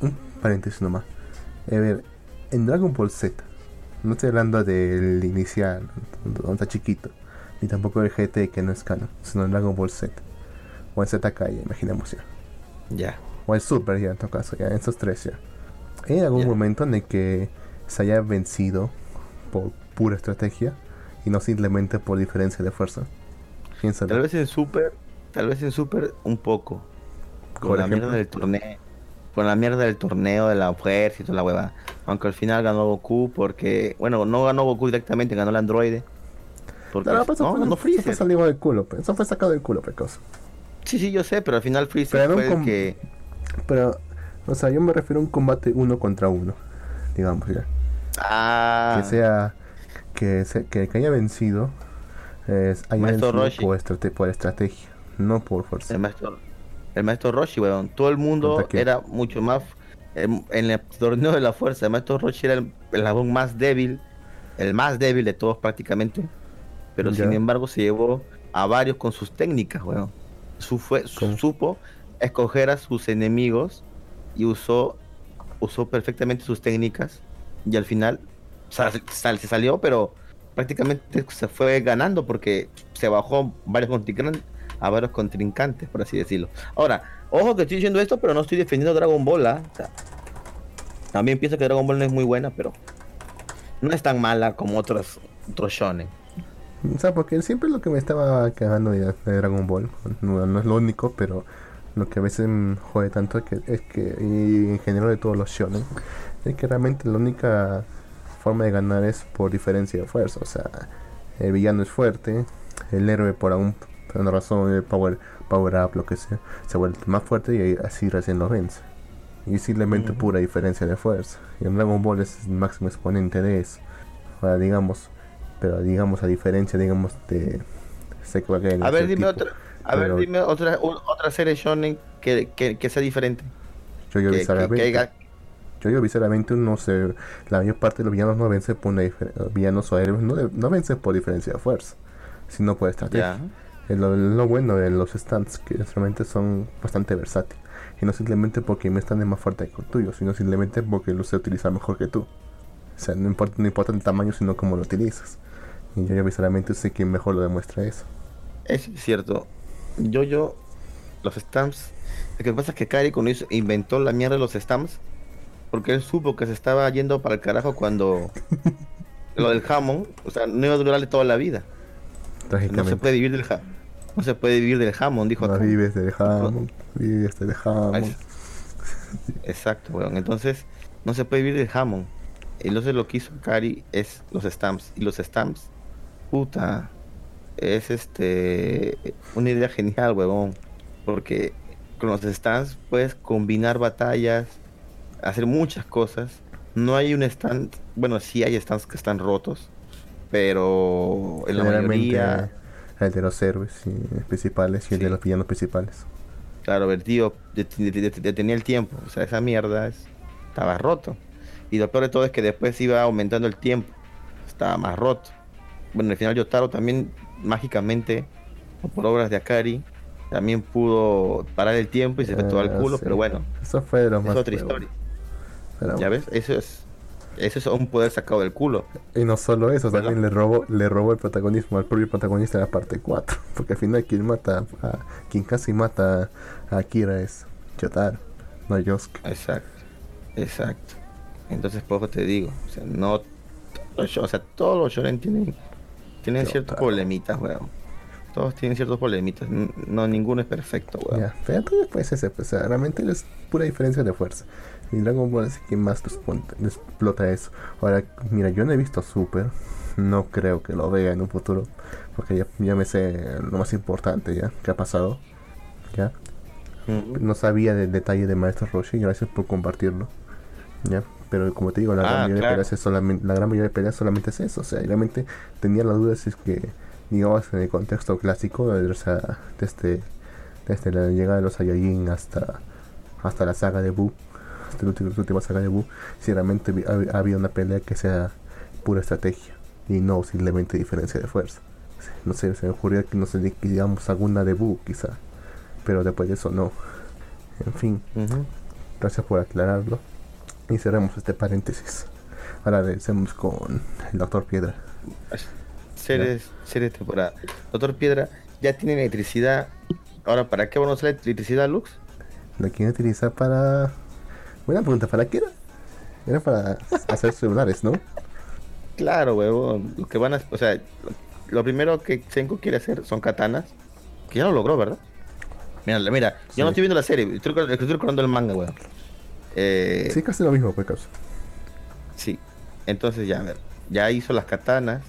un paréntesis nomás. A ver, en Dragon Ball Z, no estoy hablando del inicial, donde está chiquito, ni tampoco del GT que no es canon, sino en Dragon Ball Z. O en ZK, imaginemos ya. Ya. O el Super, ya en todo caso, ya, en esos tres ya. ¿Hay algún Ya. momento en el que se haya vencido por pura estrategia y no simplemente por diferencia de fuerza? Piénsalo. Tal vez en Super, tal vez en Super un poco. Con la ejemplo. mierda del torneo. Con la mierda del torneo de la fuerza y toda la hueva. Aunque al final ganó Goku porque, bueno, no ganó Goku directamente, ganó el androide. Porque, No, pero eso no, fue, ganó eso fue Freezer. salido del culo, eso fue sacado del culo, precoz. Sí, sí, yo sé, pero al final Freezer Pero fue el que... Pero, o sea, yo me refiero a un combate uno contra uno, digamos ya. Ah, Que sea, que, se- que, que haya vencido, es, haya Maestro vencido Roshi. por, estrate- por estrategia, no por fuerza. el maestro, el maestro Roshi, weón. Todo el mundo era mucho más... En, en el torneo de la fuerza, el maestro Roshi era el, el más débil, el más débil de todos prácticamente. Pero Ya. sin embargo se llevó a varios con sus técnicas, weón. Su fue, su- supo escoger a sus enemigos y usó, usó perfectamente sus técnicas. Y al final sal- se salió, pero prácticamente se fue ganando porque se bajó varios contrincantes, a varios contrincantes, por así decirlo. Ahora, ojo que estoy diciendo esto, pero no estoy defendiendo Dragon Ball. ¿ah? También pienso que Dragon Ball no es muy buena, pero no es tan mala como otros, otros shonen. O sea, porque siempre lo que me estaba cagando de, Dragon Ball, no es lo único, pero lo que a veces me jode tanto es que, es que y en general de todos los shonen, es que realmente la única forma de ganar es por diferencia de fuerza. O sea, el villano es fuerte, el héroe por, algún, por una razón, el power, power up, lo que sea, se vuelve más fuerte y ahí- así recién lo vence. Y simplemente pura diferencia de fuerza. Y en Dragon Ball es el máximo exponente de eso. Ahora, digamos, pero digamos a diferencia, digamos, de... Sé que va a caer en A ver, dime tipo, otra, a ver, dime otra, otra serie shonen que, que, que sea diferente. Yo Que, que, que haya- yo yo bizarramente no sé, la mayor parte de los villanos no vence por una villanos o héroes no, no vencen por diferencia de fuerza, sino por estrategia. Es lo, lo bueno de los stands, que realmente son bastante versátiles. Y no simplemente porque mi stand es más fuerte que el tuyo, sino simplemente porque lo sé utilizar mejor que tú. O sea, no importa, no importa el tamaño, sino cómo lo utilizas. Y yo, yo visceralmente sé quién mejor lo demuestra eso. Es cierto. Yo, yo, los stamps. Lo que pasa es que Kari cuando hizo- inventó la mierda de los stamps, porque él supo que se estaba yendo para el carajo cuando lo del jamón, o sea, no iba a durarle toda la vida. No se puede vivir del jamón. No se puede vivir del jamón, dijo No acá. vives del jamón, vives del jamón. Ay, Exacto, weón. Entonces, no se puede vivir del jamón. Entonces lo que hizo Kari es los stamps. Y los stamps, puta, es este una idea genial, weón. Porque con los stands puedes combinar batallas, hacer muchas cosas. No hay un stand, bueno, sí hay stands que están rotos, pero en la mayoría, el de los héroes y principales y el de los villanos principales. claro, Vertigo detenía el tiempo. O sea, esa mierda es- estaba roto. Y lo peor de todo es que después iba aumentando el tiempo. Estaba más roto. Bueno, al final Yotaro también mágicamente, o por obras de Akari, también pudo parar el tiempo y se todo al Ah, culo, sí. pero bueno, Eso fue de los es más otra historia. pero ¿Ya ves? Eso es, eso es un poder sacado del culo. Y no solo eso, ¿Verdad? también le robó, le robó el protagonismo al propio protagonista de la parte 4. Porque al final quien mata a, quien casi mata a Akira es Yotaro, no Yosuke. Exacto, exacto. Entonces, poco te digo, o sea, no, o sea, todos los shonen tienen, tienen Yo, ciertos claro. problemitas, weón. Todos tienen ciertos problemitas, no, ninguno es perfecto, weón. Ya, pero pues ese, pues, o sea, realmente es pura diferencia de fuerza. Y Dragon Ball es quien más explota eso. Ahora, mira, yo no he visto Super, no creo que lo vea en un futuro, porque ya, ya me sé lo más importante ya que ha pasado. Ya, Mm. no sabía del detalle de Maestro Roshi, gracias por compartirlo. Ya, pero como te digo, la, Ah, gran, mayoría claro. de peleas es solamente, la gran mayoría de peleas solamente es eso. O sea, y realmente tenía la duda si es que, digamos, en el contexto clásico, o sea, desde, desde la llegada de los Saiyajin hasta, hasta la saga de Buu, hasta la última, la última saga de Buu, si realmente vi- hab- había una pelea que sea pura estrategia y no simplemente diferencia de fuerza. No sé, se me ocurrió que no sé, digamos alguna de Buu quizá, pero después de eso no. En fin. Gracias por aclararlo. Y cerramos este paréntesis. Ahora regresemos con el Doctor Piedra. Series, series de temporada. Doctor Piedra ya tiene electricidad. Ahora, ¿para qué vamos a usar la electricidad, Lux? Lo quieren utilizar para. Buena pregunta, ¿para qué era? Era para hacer celulares, ¿no? Claro, huevón. Lo que van a, o sea, lo, primero que Senko quiere hacer son katanas. Que ya lo logró, ¿verdad? Mira, mira, Sí. yo no estoy viendo la serie, estoy, estoy recordando el manga, weón. Eh, Sí, casi lo mismo, pues, causa. Sí. Entonces ya, a ver, ya hizo las katanas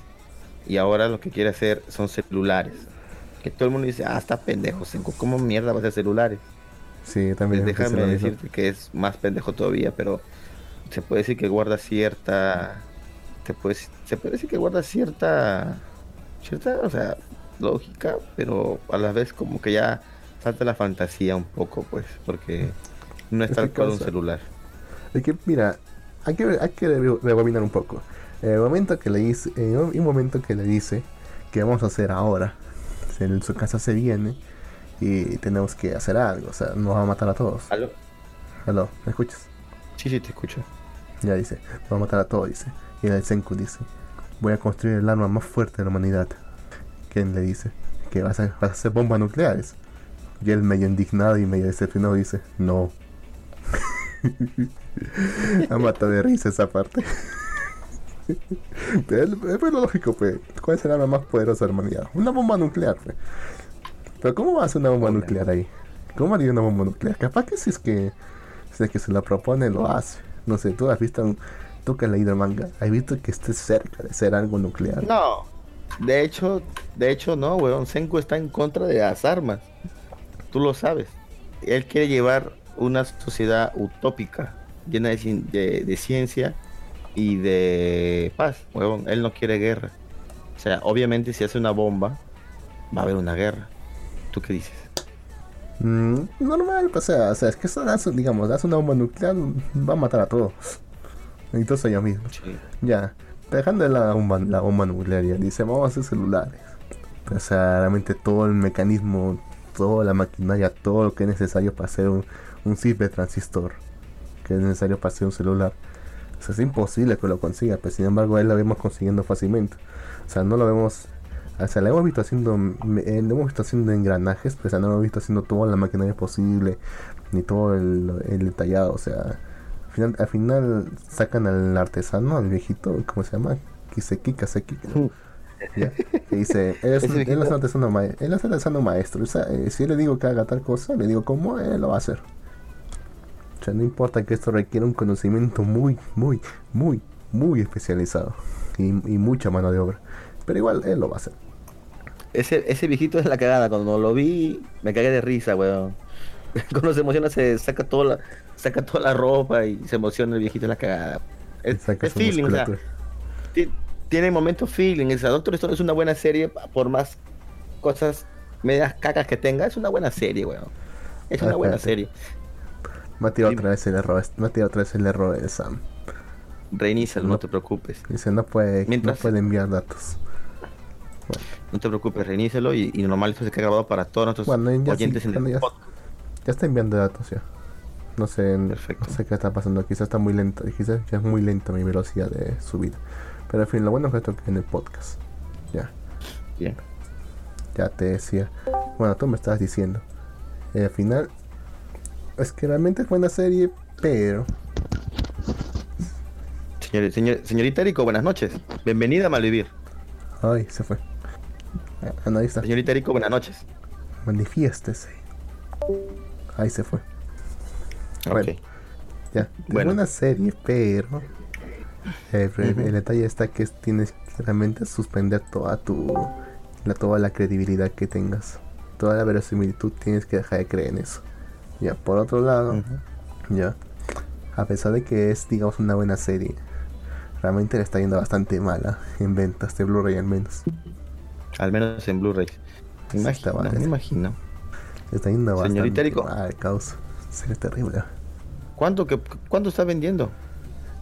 y ahora lo que quiere hacer son celulares. Que todo el mundo dice, ah, está pendejo, Senko, ¿cómo mierda va a ser celulares? Sí, Pues también. pensé déjame decirte que es más pendejo todavía, pero se puede decir que guarda cierta. Se puede, se puede decir que guarda cierta. cierta, o sea, lógica, pero a la vez como que ya salta la fantasía un poco, pues, porque no es tal cual un celular. Es que, mira, hay que, hay que re- rebobinar un poco. El momento que le dice, en un momento que le dice que vamos a hacer ahora, en su casa se viene y tenemos que hacer algo, o sea, nos va a matar a todos. ¿Aló? Aló, ¿me escuchas? Sí, sí, te escucho. Ya dice, va a matar a todos, dice. Y el Senku dice, voy a construir el arma más fuerte de la humanidad. Ken le dice, que vas a, vas a hacer bombas nucleares. Y él medio indignado y medio decepcionado dice, no. ha matado de risa esa parte. Pero es es lo lógico, pues. ¿Cuál es el arma más poderosa de la humanidad? Una bomba nuclear, pues. Pero ¿cómo va a hacer una bomba Hombre. nuclear ahí? ¿Cómo haría una bomba nuclear? Capaz que si es que, si es que se la propone, lo hace. No sé, tú has visto, un- tú que has leído el manga, has visto que esté cerca de ser algo nuclear. No. De hecho, de hecho no, weón. Senku está en contra de las armas. Tú lo sabes. Él quiere llevar una sociedad utópica, llena de, de- de ciencia y de paz, weón. Él no quiere guerra. O sea, obviamente si hace una bomba, va a haber una guerra. ¿Tú qué dices? Mm, normal, o sea, o sea, es que eso digamos, das una bomba nuclear, va a matar a todos. Entonces mismos. Sí. Ya, dejando de la bomba, la bomba nuclear, ya dice, vamos a hacer celulares. O sea, realmente todo el mecanismo, toda la maquinaria, todo lo que es necesario para hacer un, un de transistor, que es necesario para hacer un celular. O sea, es imposible que lo consiga, pero sin embargo, él lo vemos consiguiendo fácilmente. O sea, no lo vemos. O sea, lo hemos visto haciendo, eh, lo hemos visto haciendo engranajes, pero o sea, no lo hemos visto haciendo toda la maquinaria posible, ni todo el, el detallado. O sea, al final, al final sacan al artesano, al viejito, ¿cómo se llama? Kiseki, Kaseki, ¿no? Ya, que dice, él es, él viejito. es un artesano, ma- él es artesano maestro. O sea, eh, si yo le digo que haga tal cosa, le digo cómo, él lo va a hacer. No importa que esto requiera un conocimiento muy, muy, muy, muy especializado y, y mucha mano de obra. Pero igual él lo va a hacer. Ese, ese viejito es la cagada. Cuando lo vi, me cagué de risa, weón. Cuando se emociona se saca toda la, saca toda la ropa y se emociona el viejito en la cagada. Es, Saca es feeling, o sea, tiene momentos feeling. O sea, Doctor Stone es una buena serie, por más cosas medias cacas que tenga, es una buena serie, weón. Es una buena serie. Me ha tirado otra vez el error. Me ha tirado otra vez el error de Sam. Reinícialo, no, No. te preocupes. Dice no puede, Mientras- no puede enviar datos. No te preocupes, reinícialo y, y normal esto se queda grabado para todos nuestros Bueno, ya oyentes sí, en el ya-. Ya está enviando datos ya. No sé, Perfecto. no sé qué está pasando. Quizás está muy lento. Quizás ya es muy lenta mi velocidad de subida. Pero en fin, lo bueno es que esto en el podcast. Ya, Bien. ya te decía. Bueno, tú me estabas diciendo. Eh, al final, es que realmente es buena serie, pero Señor, señor- señorita Erico, buenas noches. Bienvenida a Malvivir. Ay, se fue. Ah, no, ahí está. Señorita Erico, buenas noches. Manifiéstese. Ahí se fue. Bueno. Ok. Ya. Es Bueno. buena serie, pero. El, detalle está que es- tienes que realmente suspender toda tu. La, toda la credibilidad que tengas. Toda la verosimilitud tienes que dejar de creer en eso. Ya, por otro lado, ya. A pesar de que es, digamos, una buena serie, realmente le está yendo bastante mala en ventas de Blu-ray al menos. Al menos en Blu-ray. Me Sí, imagino, mal. me imagino. Le está yendo Señorita bastante mal, causa. Sería terrible. ¿Cuánto, que, ¿Cuánto está vendiendo?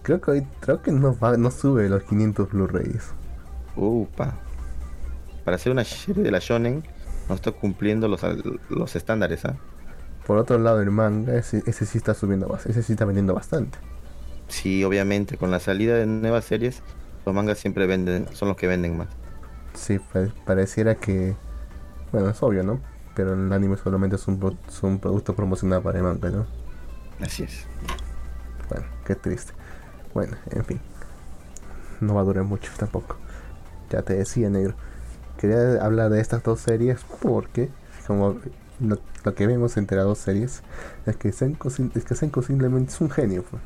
Creo que hoy, creo que no, va, no sube los 500 Blu-rays. Upa. Para hacer una serie de la Shonen, no está cumpliendo los, los estándares, ¿ah? Por otro lado, el manga, ese, ese sí está subiendo, bas- ese sí está vendiendo bastante. Sí, obviamente, con la salida de nuevas series, los mangas siempre venden, son los que venden más. Sí, pa- pareciera que, bueno, es obvio, ¿no? Pero el anime solamente es un, pro- es un producto promocional para el manga, ¿no? Así es. Bueno, qué triste. Bueno, en fin. No va a durar mucho tampoco. Ya te decía, negro. Quería hablar de estas dos series porque, como lo, lo que vemos entre las dos series, es que Senko, es que Senko simplemente es un genio. pues.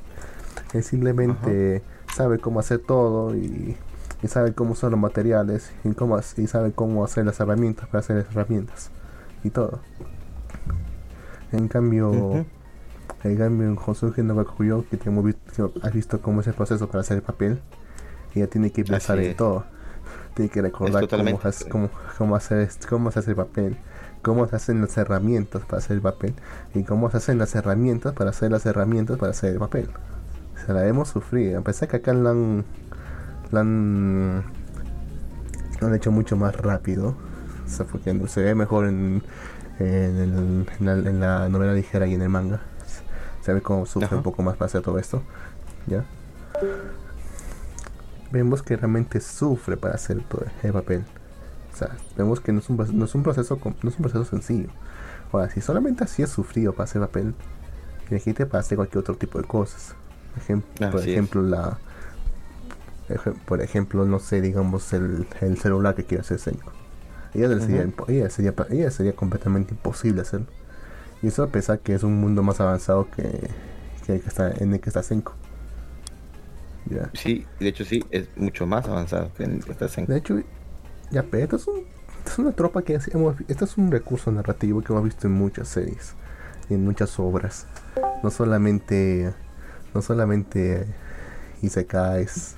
Él simplemente sabe cómo hacer todo y, y sabe cómo usar los materiales y, cómo, y sabe cómo hacer las herramientas para hacer las herramientas y todo. En cambio, Ujú. en cambio, en Hosuke no Gakuyo, que te hemos visto, has visto cómo es el proceso para hacer el papel, y ya tiene que pensar en todo. Tiene que recordar cómo, hace- cómo, cómo hacer, cómo se hace el papel, cómo se hacen las herramientas para hacer el papel, y cómo se hacen las herramientas para hacer las herramientas para hacer el papel. Se la hemos sufrido, a pesar que acá la han, la han, han hecho mucho más rápido. O sea, porque se ve mejor en, en, el- en la, en la novela ligera y en el manga. Se ve como sufre Ajá. un poco más para hacer todo esto. ¿Ya? Vemos que realmente sufre para hacer todo el papel. Sea, vemos que no es un, no es un proceso no es un proceso sencillo. Ahora, si solamente así es sufrido para hacer papel, imagínate para hacer cualquier otro tipo de cosas. Por ejemplo, la por ejemplo, no sé, digamos el, el celular que quiere hacer Senko. Ella, sería, ella, sería, ella sería completamente imposible hacerlo. Y eso a pesar que es un mundo más avanzado que, que el que está, en el que está Senko. Ya. Sí, de hecho sí, es mucho más avanzado que en que estás en... De hecho, ya, pero esto es, un- es una tropa que hemos esto es un recurso narrativo que hemos visto en muchas series y en muchas obras. No solamente, no solamente isekais,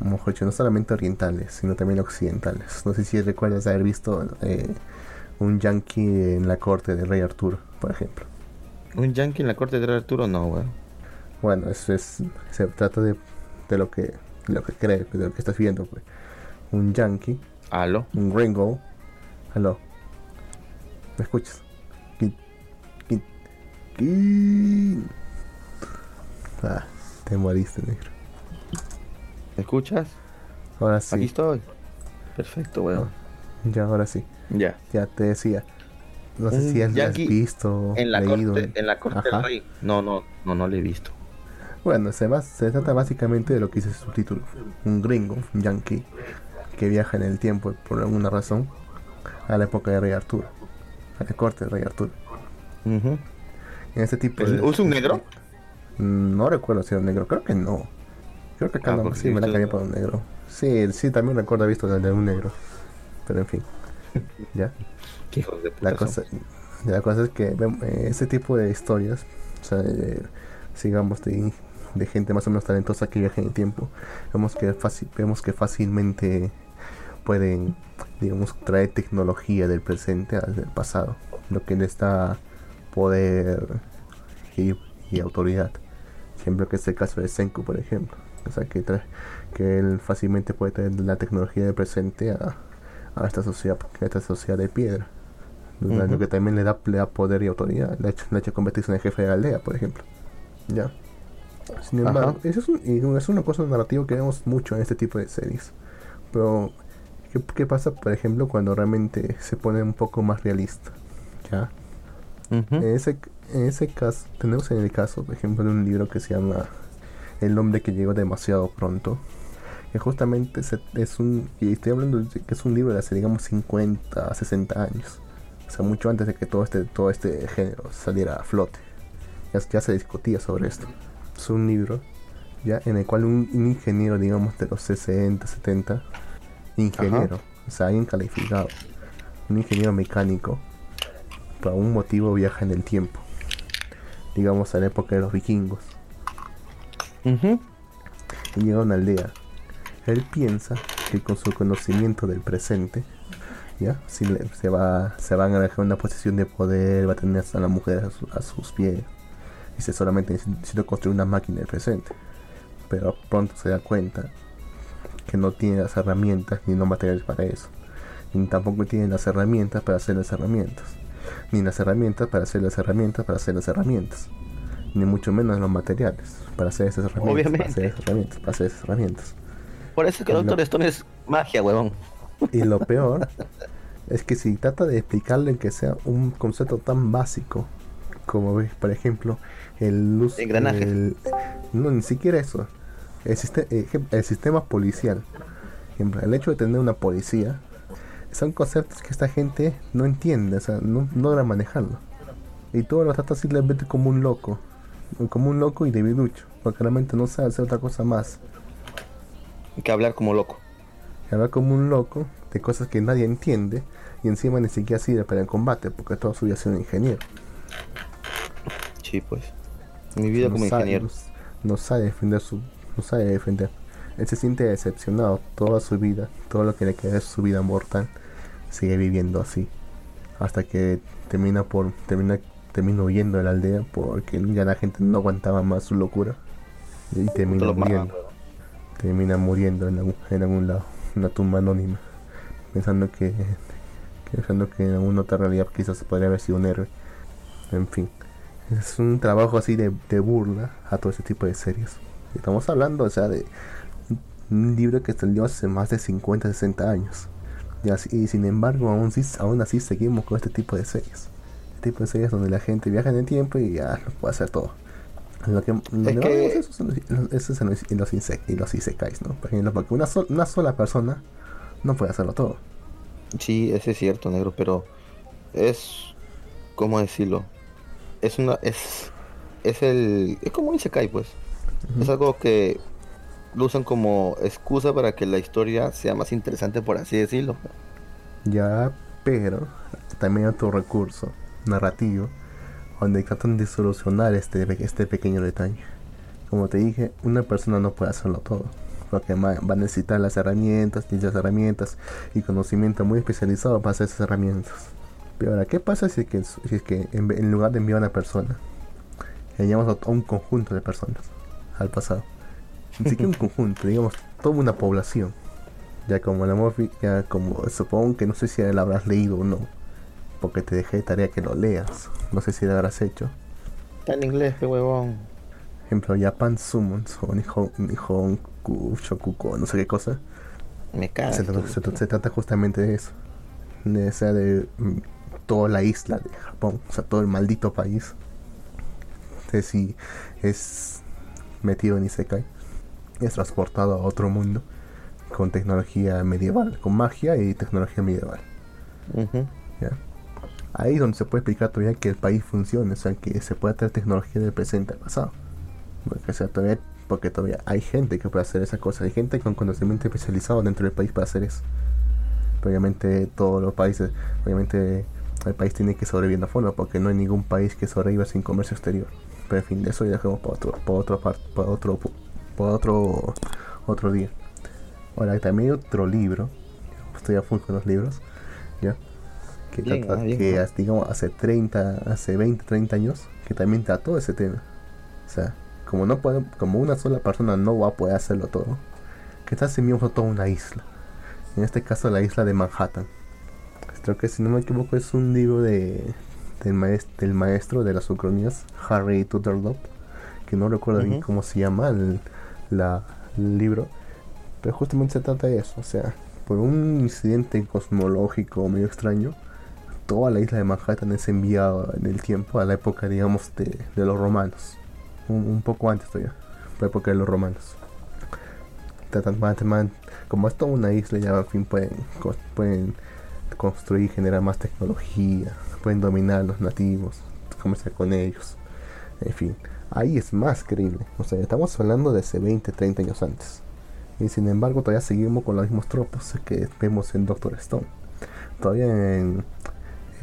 mejor dicho, no solamente orientales, sino también occidentales. No sé si recuerdas haber visto eh, un yankee en la corte del rey Arturo, por ejemplo. ¿Un yankee en la corte de Rey Arturo? No, weón. Bueno, eso es, se trata de, de lo que, de lo que crees, de lo que estás viendo, pues. Un yankee ¿Aló? un gringo. Aló. ¿Me escuchas? Qui- qui- qui- Ah, te moriste, negro. ¿Me escuchas? Ahora Aquí sí. estoy. Perfecto, weón. Ya, ahora sí. Ya. Ya te decía. No sé si has, has visto, En la leído. corte, en la corte del rey. No, no, no, no le he visto. Bueno, se, bas- se trata básicamente de lo que dice su título. Un gringo, un yankee, que viaja en el tiempo por alguna razón a la época de Rey Arturo. A la corte del Rey Arturo. En este tipo ¿Es- de... ¿Usa un negro? Mm, No recuerdo si era un negro, creo que no. Creo que acá Ah, no, sí me la cambié por un negro. Sí, sí, también recuerdo haber visto el de un negro. Pero en fin, ya. ¿Qué hijos de La cosa, La cosa es que eh, ese tipo de historias, o sea, de- sigamos de, de gente más o menos talentosa que viaja en el tiempo, vemos que, fácil, vemos que fácilmente pueden, digamos, traer tecnología del presente al del pasado, lo que les da poder y, y autoridad. Ejemplo que es el caso de Senku, por ejemplo. O sea, que, trae- que él fácilmente puede traer la tecnología del presente a, a esta sociedad, a esta sociedad de piedra. Lo- que también le da, le da poder y autoridad. Le ha hecho, le ha hecho convertirse en el jefe de la aldea, por ejemplo. Ya. Sin embargo, eso es, un- es una cosa narrativa que vemos mucho en este tipo de series. Pero, ¿qué, qué pasa, por ejemplo, cuando realmente se pone un poco más realista? ¿Ya? En ese, en ese caso, tenemos en el caso, por ejemplo, de un libro que se llama El hombre que llegó demasiado pronto. Que justamente se- es un. Y estoy hablando de que es un libro de hace, digamos, 50 a 60 años. O sea, mucho antes de que todo este, todo este género saliera a flote. Ya, ya se discutía sobre esto. Es un libro ya en el cual un, un ingeniero, digamos, de los 60, 70, ingeniero, o sea, alguien calificado, un ingeniero mecánico, por algún motivo viaja en el tiempo. Digamos a la época de los vikingos. Y llega a una aldea. Él piensa que con su conocimiento del presente, ¿ya? Si le- se, va, se van a dejar una posición de poder, va a tener a la mujer a, su- a sus pies. Dice solamente necesito construir una máquina del presente. Pero pronto se da cuenta que no tiene las herramientas ni los materiales para eso. Ni tampoco tiene las herramientas para hacer las herramientas. Ni las herramientas para hacer las herramientas para hacer las herramientas. Ni mucho menos los materiales para hacer esas herramientas. Para hacer Obviamente. esas herramientas. Para hacer esas herramientas. Por eso es que Lo- Doctor Stone es magia, huevón. Y lo peor es que si trata de explicarle que sea un concepto tan básico como ves, por ejemplo, el luz. Engranaje. el- no, ni siquiera eso. El, siste- ejem- el sistema policial. El hecho de tener una policía son conceptos que esta gente no entiende, o sea, no, logra manejarlo. Y todo lo trata simplemente como un loco. Como un loco y debilucho. Porque realmente no sabe hacer otra cosa más. Que hablar como loco. que habla como un loco de cosas que nadie entiende y encima ni siquiera sirve para el combate porque toda su vida sido un ingeniero. Sí, pues. Mi vida no como sabe, ingeniero. No, no sabe defender su, no sabe defender. Él se siente decepcionado toda su vida, todo lo que le queda de su vida mortal, sigue viviendo así. Hasta que termina por, termina, termina huyendo de la aldea porque ya la gente no aguantaba más su locura. Y termina muriendo. Termina muriendo en algún, en algún lado, una tumba anónima. Pensando que, que- pensando que en alguna otra realidad quizás podría haber sido un héroe. En fin. Es un trabajo así de, de burla a todo ese tipo de series. Estamos hablando, o sea, de un, libro que salió hace más de 50, 60 años. Y, así- y sin embargo, aún, aún así seguimos con este tipo de series. Este tipo de series donde la gente viaja en el tiempo y ya lo puede hacer todo. Lo que, donde que- eso son los- los- eso es isekais, ¿no? Por ejemplo, porque una, una sola persona no puede hacerlo todo. Sí, ese es cierto, negro, pero es ¿cómo decirlo? Es una es es el es como un isekai, pues. Es algo que lo usan como excusa para que la historia sea más interesante, por así decirlo. Ya, pero también otro recurso narrativo donde tratan de solucionar este, este pequeño detalle. Como te dije, una persona no puede hacerlo todo, porque va a necesitar las herramientas, las herramientas y conocimiento muy especializado para hacer esas herramientas. Pero ahora, ¿qué pasa si es que, si es que en, en lugar de enviar a una persona, enviamos a un conjunto de personas al pasado? Ni siquiera un conjunto, digamos, toda una población. Ya como la Morphy, ya como supongo que no sé si la habrás leído o no, porque te dejé de tarea que lo leas. No sé si lo habrás hecho. Está en inglés, qué huevón. Ejemplo, Japan Summons o Nihon, Nihon Ku- Shokuko, no sé qué cosa. Me cago. Se trata, se trata- se trata justamente de eso. De, o sea, de mm, toda la isla de Japón, o sea, todo el maldito país. De si es metido en Isekai, es transportado a otro mundo con tecnología medieval, con magia y tecnología medieval. Ahí es donde se puede explicar todavía que el país funcione, o sea, que se puede traer tecnología del presente al pasado. Porque, o sea, todavía, porque todavía hay gente que puede hacer esa cosa, hay gente con conocimiento especializado dentro del país para hacer eso. Pero obviamente todos los países, obviamente el país tiene que sobrevivir de forma porque no hay ningún país que sobreviva sin comercio exterior. Pero en fin, de eso ya dejamos para otro, para otro, par- para otro, para otro, otro día. Ahora también hay otro libro, estoy a full con los libros, ya, que Bien, trata, ah, bien, que digamos hace 30, hace 20, 30 años, que también trató ese tema. O sea, como no puede, como una sola persona no va a poder hacerlo todo, que tal si miembro toda una isla. En este caso la isla de Manhattan. Creo que si no me equivoco es un libro de del, maes- del maestro de las ucronías, Harry Tutterlop, que no recuerdo bien Ujú. cómo se llama el, la- el libro, pero justamente se trata de eso, o sea, por un incidente cosmológico medio extraño, toda la isla de Manhattan es enviada en el tiempo a la época, digamos, de, de los romanos, un, un poco antes todavía, la época de los romanos. Como es toda una isla, ya al fin pueden, pueden construir, generar más tecnología, pueden dominar a los nativos, comerciar con ellos, en fin, ahí es más creíble, o sea, estamos hablando de hace 20, 30 años antes, y sin embargo todavía seguimos con los mismos tropos que vemos en Doctor Stone, todavía en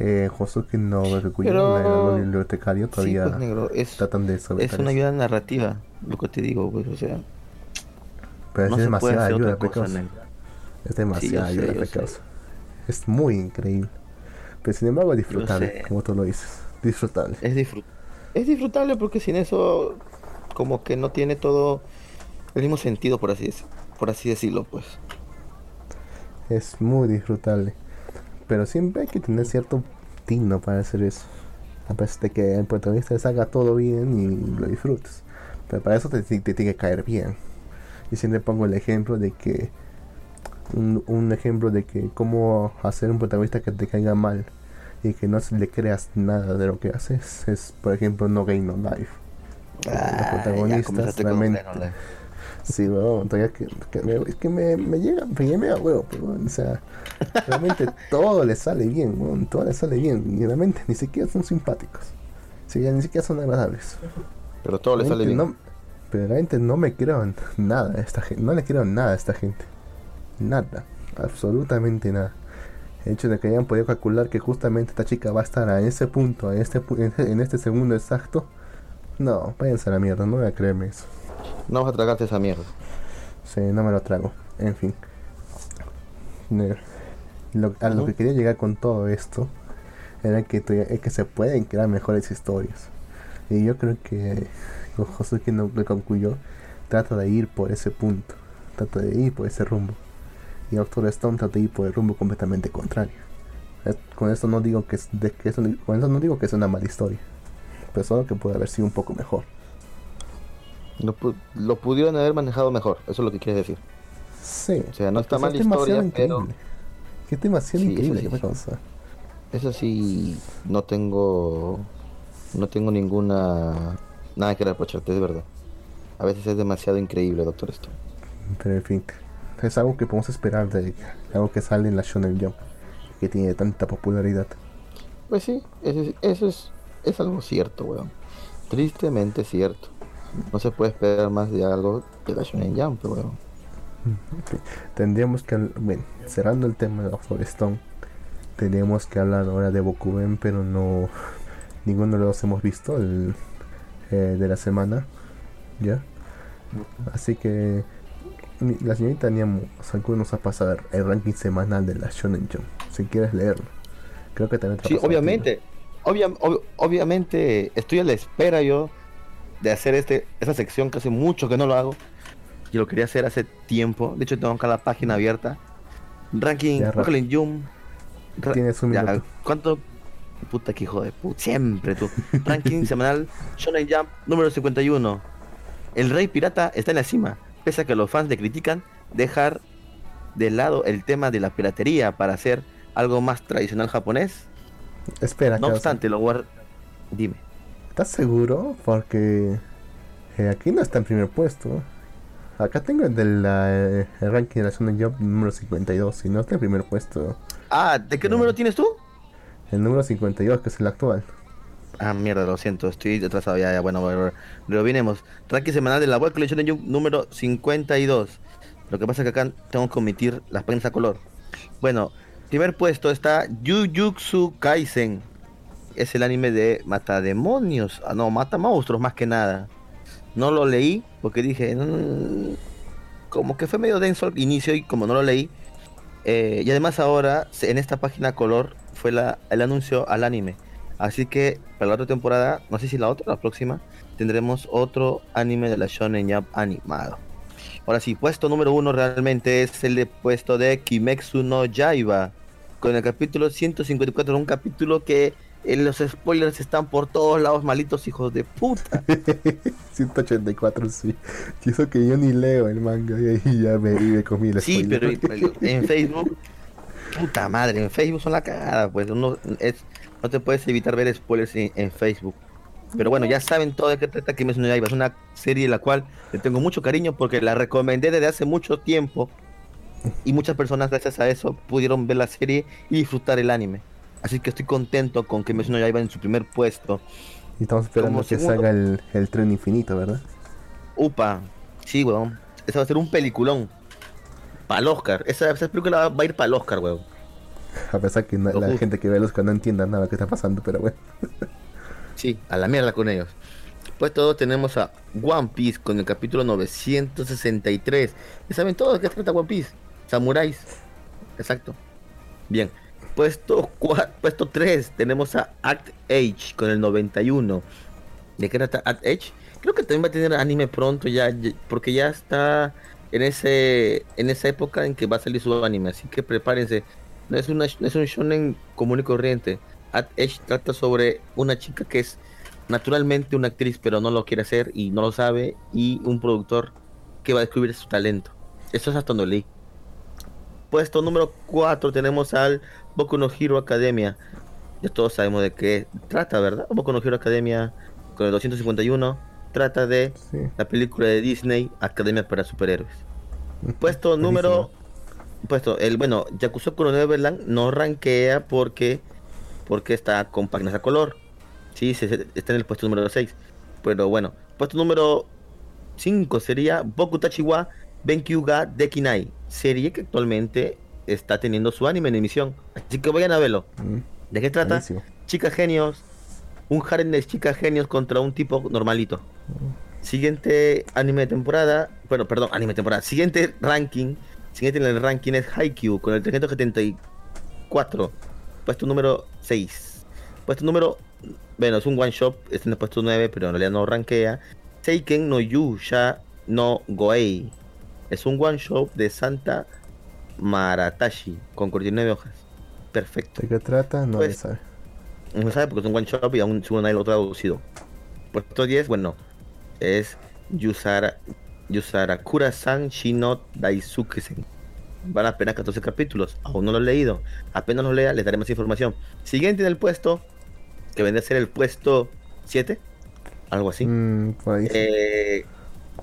eh, Josuke no Pero- el bibliotecario, Sí, todavía pues, negro, es, tratan de es sobresalir. una ayuda narrativa, lo que te digo, pues, o sea, pero es demasiada ayuda, cosa. Es demasiada Sí, ayuda, sé. Es muy increíble. Pero sin embargo es disfrutable, sé. como tú lo dices. Disfrutable. Es, disfrut- es disfrutable porque sin eso, como que no tiene todo el mismo sentido, por así, por así decirlo, pues. Es muy disfrutable. Pero siempre hay que tener cierto tino para hacer eso. A pesar de que el protagonista les haga todo bien y lo disfrutes. Pero para eso te, te- te tiene que caer bien. Y siempre pongo el ejemplo de que. Un, un ejemplo de que cómo hacer un protagonista que te caiga mal y que no se le creas nada de lo que haces es, por ejemplo, No Game No Life. Los Ah, protagonistas realmente. Sí, weón, todavía que, que me, es que me, me llega, me llega a huevo, pero, weón, o sea, realmente todo le sale bien, weón, todo le sale bien, y realmente ni siquiera son simpáticos, ni siquiera son agradables. Pero todo le sale bien. no- pero realmente no me creo en nada a esta gente, no le creo nada a esta gente, nada, absolutamente nada. El hecho de que hayan podido calcular que justamente esta chica va a estar a ese punto, en este, pu- en este segundo exacto, no, váyanse a la mierda, no voy a creerme eso. No vas a tragarte esa mierda. Sí, no me lo trago. En fin. Lo, a lo que quería llegar con todo esto era que, es que se pueden crear mejores historias. Y yo creo que Josuke no que concluyó trata de ir por ese punto. Trata de ir por ese rumbo. Y Doctor Stone trata de ir por el rumbo completamente contrario. Con esto no digo que, es, de, que eso, con eso no digo que es una mala historia. Pero solo que puede haber sido un poco mejor. Lo, pu- lo pudieron haber manejado mejor, eso es lo que quieres decir. Sí. O sea, no está mal es historia, pero increíble. Es demasiado Sí, eso increíble. sí, ¿qué sí. pasa? eso sí, no tengo, no tengo ninguna, nada que reprocharte, es verdad. A veces es demasiado increíble, Doctor Stone. Pero en fin, es algo que podemos esperar de algo que sale en la Shonen Jump, que tiene tanta popularidad. Pues sí, eso es, eso es, es algo cierto, weón. Tristemente cierto. No se puede esperar más de algo de la Shonen Jump, weón. Fin, Tendríamos que, bueno, cerrando el tema de Stone, tendríamos que hablar ahora de Bokuben, pero no, ninguno de los hemos visto el, eh, de la semana, ¿ya? Así que la señorita Niamu Saku nos ha pasado el ranking semanal de la Shonen Jump, si quieres leerlo. Creo que también te Sí, obviamente. obvia- ob- obviamente estoy a la espera yo de hacer este esa sección que hace mucho que no lo hago. Y lo quería hacer hace tiempo. De hecho tengo acá la página abierta. Ranking Brooklyn Jump. Ra- Tienes un ya, minuto. ¿Cuánto? Puta que hijo de puta. Siempre tú. Ranking semanal Shonen Jump número 51. El rey pirata está en la cima. Pese a que los fans le critican, dejar de lado el tema de la piratería para hacer algo más tradicional japonés. Espera, No obstante, lo guard... Dime. ¿Estás seguro? Porque eh, aquí no está en primer puesto. Acá tengo el del eh, el ranking de la Shonen Jump número 52 y no está en primer puesto. Ah, ¿de qué número tienes tú? El número 52, que es el actual. Ah, mierda, lo siento, estoy atrasado ya, ya, bueno, bueno. Revinemos. Ranking semanal de la web Collection Jump número 52. Lo que pasa es que acá tengo que omitir las páginas a color. Bueno, primer puesto está Jujutsu Kaisen. Es el anime de mata demonios. Ah, no, mata monstruos más que nada. No lo leí porque dije, "Mm", como que fue medio denso al inicio y como no lo leí. eh, y además ahora en esta página color fue la, el anuncio al anime. Así que para la otra temporada, no sé si la otra, la próxima, tendremos otro anime de la Shonen Jump animado. Ahora sí, puesto número uno realmente es el de puesto de Kimetsu no Yaiba. Con el capítulo 154, un capítulo que eh, los spoilers están por todos lados, malitos hijos de puta. 184, sí. Y eso que yo ni leo el manga y ahí ya me, me comí el Sí, spoiler. pero en Facebook, puta madre, en Facebook son la cagada, pues uno es, no te puedes evitar ver spoilers en, en Facebook. Pero bueno, ya saben todo de qué trata Kimetsu no Yaiba. Es una serie la cual le tengo mucho cariño porque la recomendé desde hace mucho tiempo y muchas personas gracias a eso pudieron ver la serie y disfrutar el anime. Así que estoy contento con que Kimetsu no Yaiba en su primer puesto. Y estamos esperando como que segundo- salga el, el tren infinito, ¿verdad? Upa, sí, weón. Ese va a ser un peliculón. Para el Oscar. Esa, esa película va, va a ir para el Oscar, weón. A pesar que no- la justo. gente que ve los que no entienda nada que está pasando, pero bueno. Sí, a la mierda con ellos. Pues todos tenemos a One Piece con el capítulo 963. ¿Y saben todos de qué trata One Piece? Samuráis. Exacto. Bien. Puesto, cua- puesto 3 tenemos a Act Age con el 91. ¿De qué trata Act Age? Creo que también va a tener anime pronto ya- porque ya está en ese en esa época en que va a salir su anime, así que prepárense. No es, una, es un shonen común y corriente. At Edge trata sobre una chica que es naturalmente una actriz, pero no lo quiere hacer y no lo sabe, y un productor que va a descubrir su talento. Eso es hasta donde leí. Puesto número 4 tenemos al Boku no Hero Academia. Ya todos sabemos de qué trata, ¿verdad? Boku no Hero Academia con el 251 trata de Sí. la película de Disney Academia para Superhéroes. Puesto número puesto el bueno Yakuza Kuno Neverland no rankea porque porque está con páginas a color sí se- se- está en el puesto número 6 pero bueno puesto número 5 sería Boku Tachiwa Benkyu ga Dekinai serie que actualmente está teniendo su anime en emisión así que vayan a verlo Mm, ¿de qué trata? buenísimo. chicas genios un harem de chicas genios contra un tipo normalito Siguiente anime de temporada, bueno, perdón, anime de temporada. Siguiente ranking, siguiente en el ranking es Haikyuu con el 374, puesto número 6. Puesto número, bueno, es un one shot, está en el puesto 9, pero en realidad no rankea. Seiken no Yusha no Goei. Es un one shot de Santa Maratashi con 49 hojas. Perfecto. ¿De qué trata? No Pues- sabe. No sabe porque es un one shot y aún según nadie lo traducido. Puesto 10, bueno, es Yusara, Yusarakura-san Shino Daisuke-sen. Van apenas 14 capítulos, aún no lo he leído. Apenas lo lea, les daré más información. Siguiente en el puesto, que vendría a ser el puesto 7, algo así. Mm. Eh,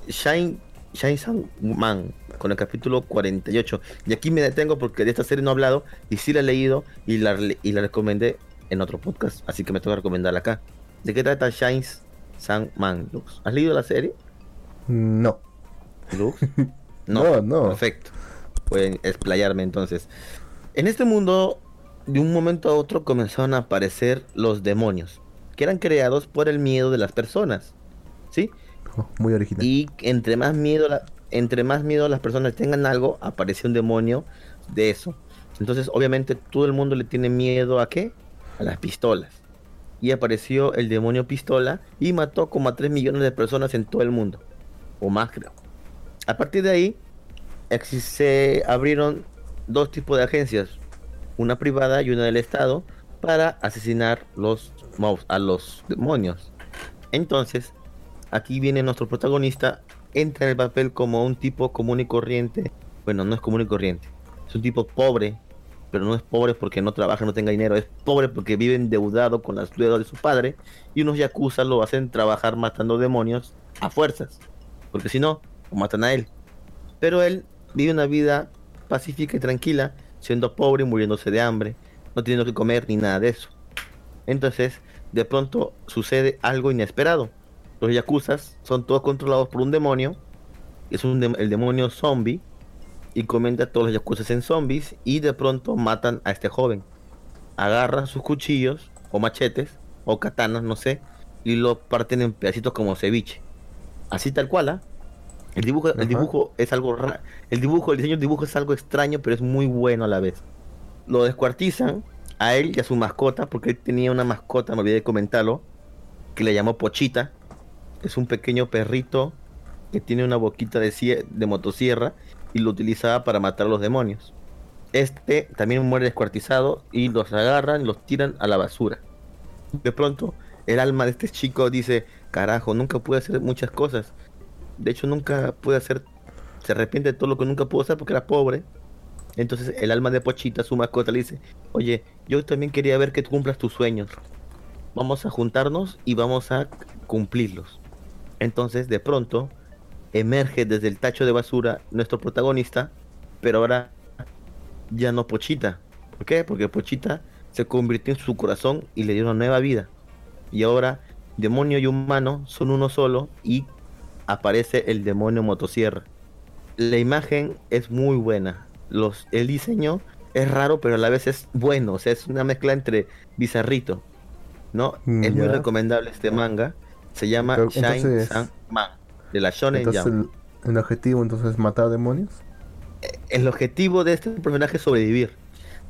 Shine, Shine Sang Man con el capítulo 48. Y aquí me detengo porque de esta serie no he hablado y sí la he leído y la, y la recomendé en otro podcast. Así que me toca recomendarla acá. ¿De qué trata Shine Sang Man? ¿Has leído la serie, No. Lux? No, no. Perfecto. Pueden explayarme entonces. En este mundo, de un momento a otro comenzaron a aparecer los demonios, que eran creados por el miedo de las personas. ¿Sí? Oh, muy original. Y entre más miedo la- entre más miedo las personas tengan algo, aparece un demonio de eso. Entonces, obviamente, todo el mundo le tiene miedo a qué? A las pistolas. Y apareció el demonio pistola y mató como a 3 millones de personas en todo el mundo. O más, creo. A partir de ahí, se abrieron dos tipos de agencias. Una privada y una del Estado para asesinar los a los demonios. Entonces, aquí viene nuestro protagonista, entra en el papel como un tipo común y corriente. Bueno, no es común y corriente. Es un tipo pobre, pero no es pobre porque no trabaja, no tenga dinero. Es pobre porque vive endeudado con las deudas de su padre. Y unos yakuza lo hacen trabajar matando demonios a fuerzas. Porque si no, lo matan a él. Pero él vive una vida pacífica y tranquila, siendo pobre y muriéndose de hambre, no teniendo que comer ni nada de eso. Entonces, de pronto sucede algo inesperado. Los yakuzas son todos controlados por un demonio, es un el demonio zombie, y convierte a todos los yakuza en zombies y de pronto matan a este joven. Agarran sus cuchillos o machetes o katanas, no sé, y lo parten en pedacitos como ceviche. Así tal cual, ¿ah? El dibujo, Ajá. el dibujo es algo raro. El dibujo, el diseño del dibujo es algo extraño, pero es muy bueno a la vez. Lo descuartizan a él y a su mascota, porque él tenía una mascota, me olvidé de comentarlo, que le llamó Pochita. Es un pequeño perrito que tiene una boquita de, de motosierra y lo utilizaba para matar a los demonios. Este también muere descuartizado y los agarran y los tiran a la basura. De pronto, el alma de este chico dice, carajo, nunca pude hacer muchas cosas. De hecho, nunca pude hacer, se arrepiente de todo lo que nunca pudo hacer porque era pobre. Entonces el alma de Pochita, su mascota, le dice, oye, yo también quería ver que tú cumplas tus sueños. Vamos a juntarnos y vamos a cumplirlos. Entonces, de pronto, emerge desde el tacho de basura nuestro protagonista, pero ahora ya no Pochita. ¿Por qué? Porque Pochita se convirtió en su corazón y le dio una nueva vida. Y ahora demonio y humano son uno solo y aparece el demonio motosierra. La imagen es muy buena. Los, el diseño es raro, pero a la vez es bueno. O sea, es una mezcla entre bizarrito. ¿No? Mm, es muy recomendable este manga. Se llama Pero, Shine Sun Man. De la Shonen Entonces Jump. el, el objetivo entonces es matar demonios. el objetivo de este personaje es sobrevivir.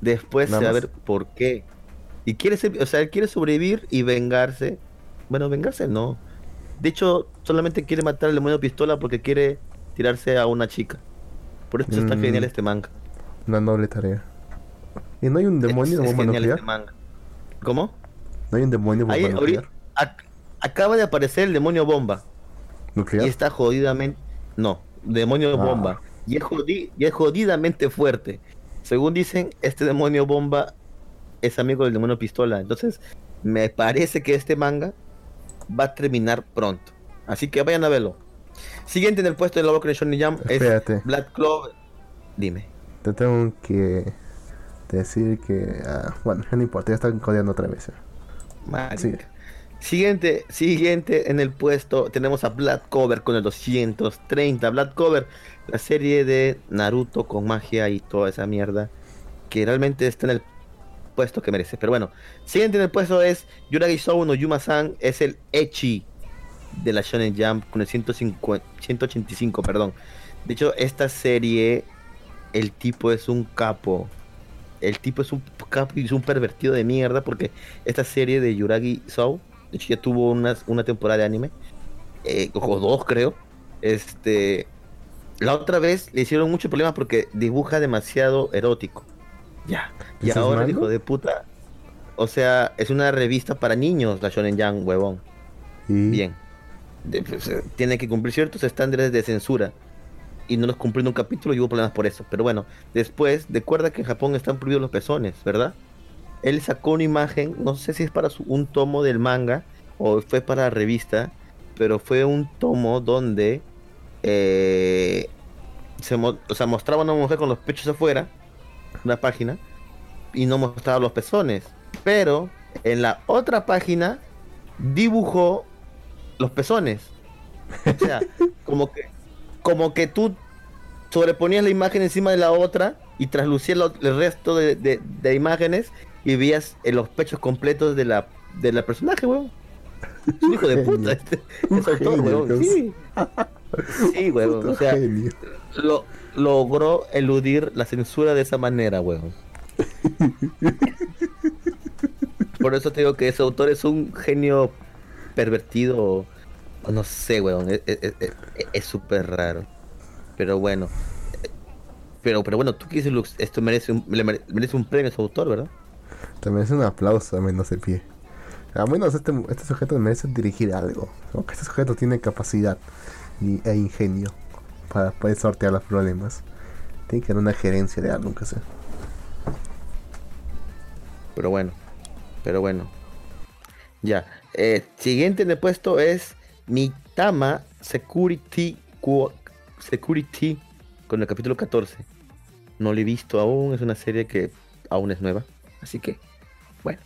Después Nada se va a ver por qué. Y quiere ser, o sea, él quiere sobrevivir y vengarse. Bueno, vengarse no. De hecho, solamente quiere matar al demonio pistola porque quiere tirarse a una chica. Por eso está Mm. genial este manga. Una noble tarea. ¿Y no hay un demonio es, de es bomba genial este manga. ¿Cómo? ¿No hay un demonio Ahí, bomba nuclear? ahorita- ac- acaba de aparecer el demonio bomba. ¿Nuclear? Y está jodidamente. No, demonio Ah. bomba. Y es, jodi- y es jodidamente fuerte. Según dicen, este demonio bomba es amigo del demonio pistola. Entonces, me parece que este manga va a terminar pronto. Así que vayan a verlo. Siguiente en el puesto de Lobo Shonen Jump es Espérate. Black Clover. Dime. Te tengo que decir que... ah, bueno, no importa, ya están codeando otra vez. Sí. Siguiente, siguiente en el puesto tenemos a Black Cover con el 230. Black Cover, la serie de Naruto con magia y toda esa mierda que realmente está en el puesto que merece. Pero bueno, siguiente en el puesto es Yuragi Sou no Yuma-san, es el Echi de la Shonen Jump con el 150 185, perdón. De hecho, esta serie, el tipo es un capo. El tipo es un capo y es un pervertido de mierda porque esta serie de Yuragi Sou, de hecho ya tuvo unas, una temporada de anime, eh, o dos creo. Este, la otra vez le hicieron muchos problemas porque dibuja demasiado erótico. Ya. Y ¿Eso es ahora el hijo de puta. O sea, es una revista para niños, la Shonen Jump, huevón. Bien. De- pues, eh, tiene que cumplir ciertos estándares de censura. Y no los cumplió en un capítulo y hubo problemas por eso. Pero bueno, después, recuerda que en Japón están prohibidos los pezones, ¿verdad? Él sacó una imagen, no sé si es para su- un tomo del manga o fue para la revista, pero fue un tomo donde eh, se o sea, mostraba a una mujer con los pechos afuera, una página, y no mostraba los pezones. Pero en la otra página dibujó los pezones. O sea, como que, como que tú sobreponías la imagen encima de la otra y traslucías lo- el resto de, de- de imágenes y veías eh, los pechos completos de la, de la personaje, weón. Es un hijo de puta, Genio. este, Un es autor, genio, weón. Dios. Sí, sí, weón. O sea, genio. lo, logró eludir la censura de esa manera, weón. Por eso te digo que ese autor es un genio pervertido, no sé, weón. Es- es- es- Es súper raro. Pero bueno. Pero, pero bueno, tú Lux, esto merece un, le mere- merece un premio a su autor, ¿verdad? Te merece un aplauso, a menos de pie. Al menos este, este sujeto merece dirigir algo. Aunque este sujeto tiene capacidad y, e ingenio para poder sortear los problemas. Tiene que haber una gerencia de algo, aunque sea. Pero bueno, pero bueno. Ya. eh, siguiente en el puesto es Mitama Security Security con el capítulo 14. No lo he visto aún, es una serie que aún es nueva. Así que, bueno.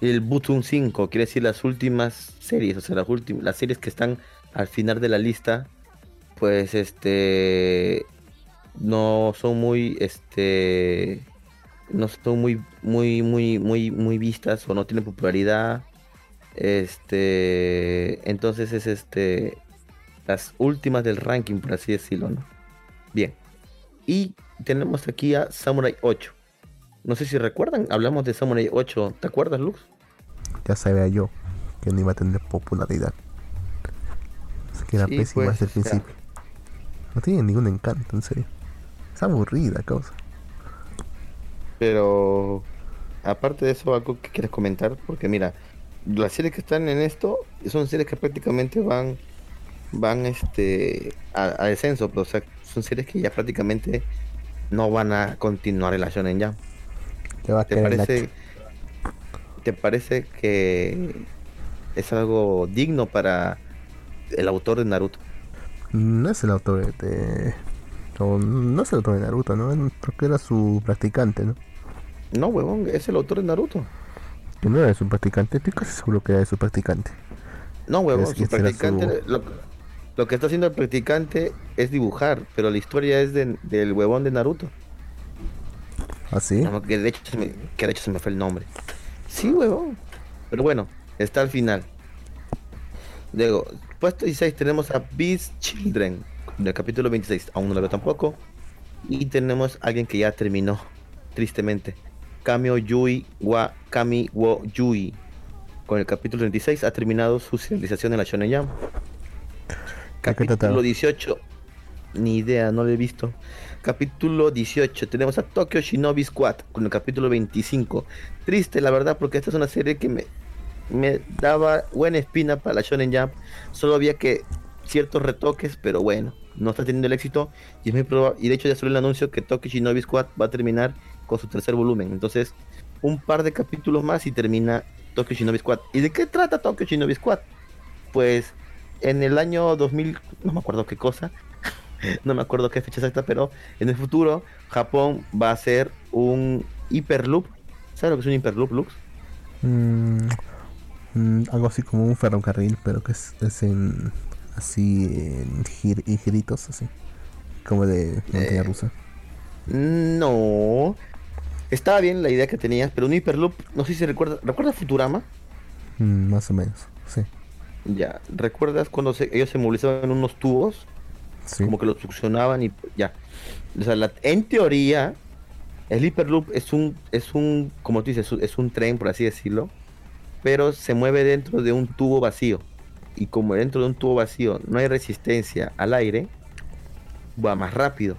El Butun 5, quiere decir las últimas series, o sea, las últimas, las series que están al final de la lista. Pues este no son muy, este, no son muy, muy, muy, muy, muy vistas o no tienen popularidad. Este, entonces es este, las últimas del ranking, por así decirlo, ¿no? Bien. Y tenemos aquí a Samurai 8. No sé si recuerdan, hablamos de Samurai 8. ¿Te acuerdas, Lux? Ya sabía yo que no iba a tener popularidad. Es que era Sí, pésima pues, desde el o sea. No tiene ningún encanto, en serio. Es aburrida, causa. Pero aparte de eso, algo que quieres comentar, porque mira, las series que están en esto son series que prácticamente van van este a, a descenso, pero, o sea, son series que ya prácticamente no van a continuar en la Shonen Jump. ¿Qué va a ¿Te querer parece te parece que es algo digno para el autor de Naruto? No es el autor de. o no es el autor de Naruto, ¿no? Creo que era su practicante, ¿no? No, huevón, es el autor de Naruto. Que no era de su practicante, estoy casi seguro que era de su practicante. No, huevón, Es que su será su- practicante, lo, lo que está haciendo el practicante es dibujar, pero la historia es de- del huevón de Naruto. ¿Ah, sí? No, que, de hecho se me, que de hecho se me fue el nombre. Sí, huevón. Pero bueno, está al final. Luego, puesto 16 tenemos a Beast Children, del capítulo 26. Aún no lo veo tampoco. Y tenemos a alguien que ya terminó, tristemente. Kamio Yui wa Kami wo Yui. Con el capítulo 36 ha terminado su serialización en la Shonen trataba? Capítulo 18. Ni idea, no lo he visto. Capítulo 18. Tenemos a Tokyo Shinobi Squad con el capítulo 25. Triste, la verdad, porque esta es una serie que me, me daba buena espina para la Shonen Jump. Solo había que ciertos retoques, pero bueno, no está teniendo el éxito. Y, es muy y de hecho ya salió el anuncio que Tokyo Shinobi Squad va a terminar con su tercer volumen. Entonces, un par de capítulos más y termina Tokyo Shinobi Squad. ¿Y de qué trata Tokyo Shinobi Squad? Pues en el año 2000, no me acuerdo qué cosa, no me acuerdo qué fecha exacta, pero en el futuro Japón va a hacer un hiperloop. ¿Sabes lo que es un hiperloop, Lux? Mm, mm, algo así como un ferrocarril, pero que es, es en. así. en gir- y así. Como de montaña Eh. rusa. No. Estaba bien la idea que tenías, pero un hiperloop, no sé si recuerdas, ¿recuerdas Futurama? Mm, más o menos, sí. Ya, ¿recuerdas cuando se- ellos se movilizaban en unos tubos? sí. como que lo succionaban y ya. O sea, la- en teoría, el Hyperloop es un, es un, como tú dices, es un tren, por así decirlo, pero se mueve dentro de un tubo vacío. Y como dentro de un tubo vacío no hay resistencia al aire, va más rápido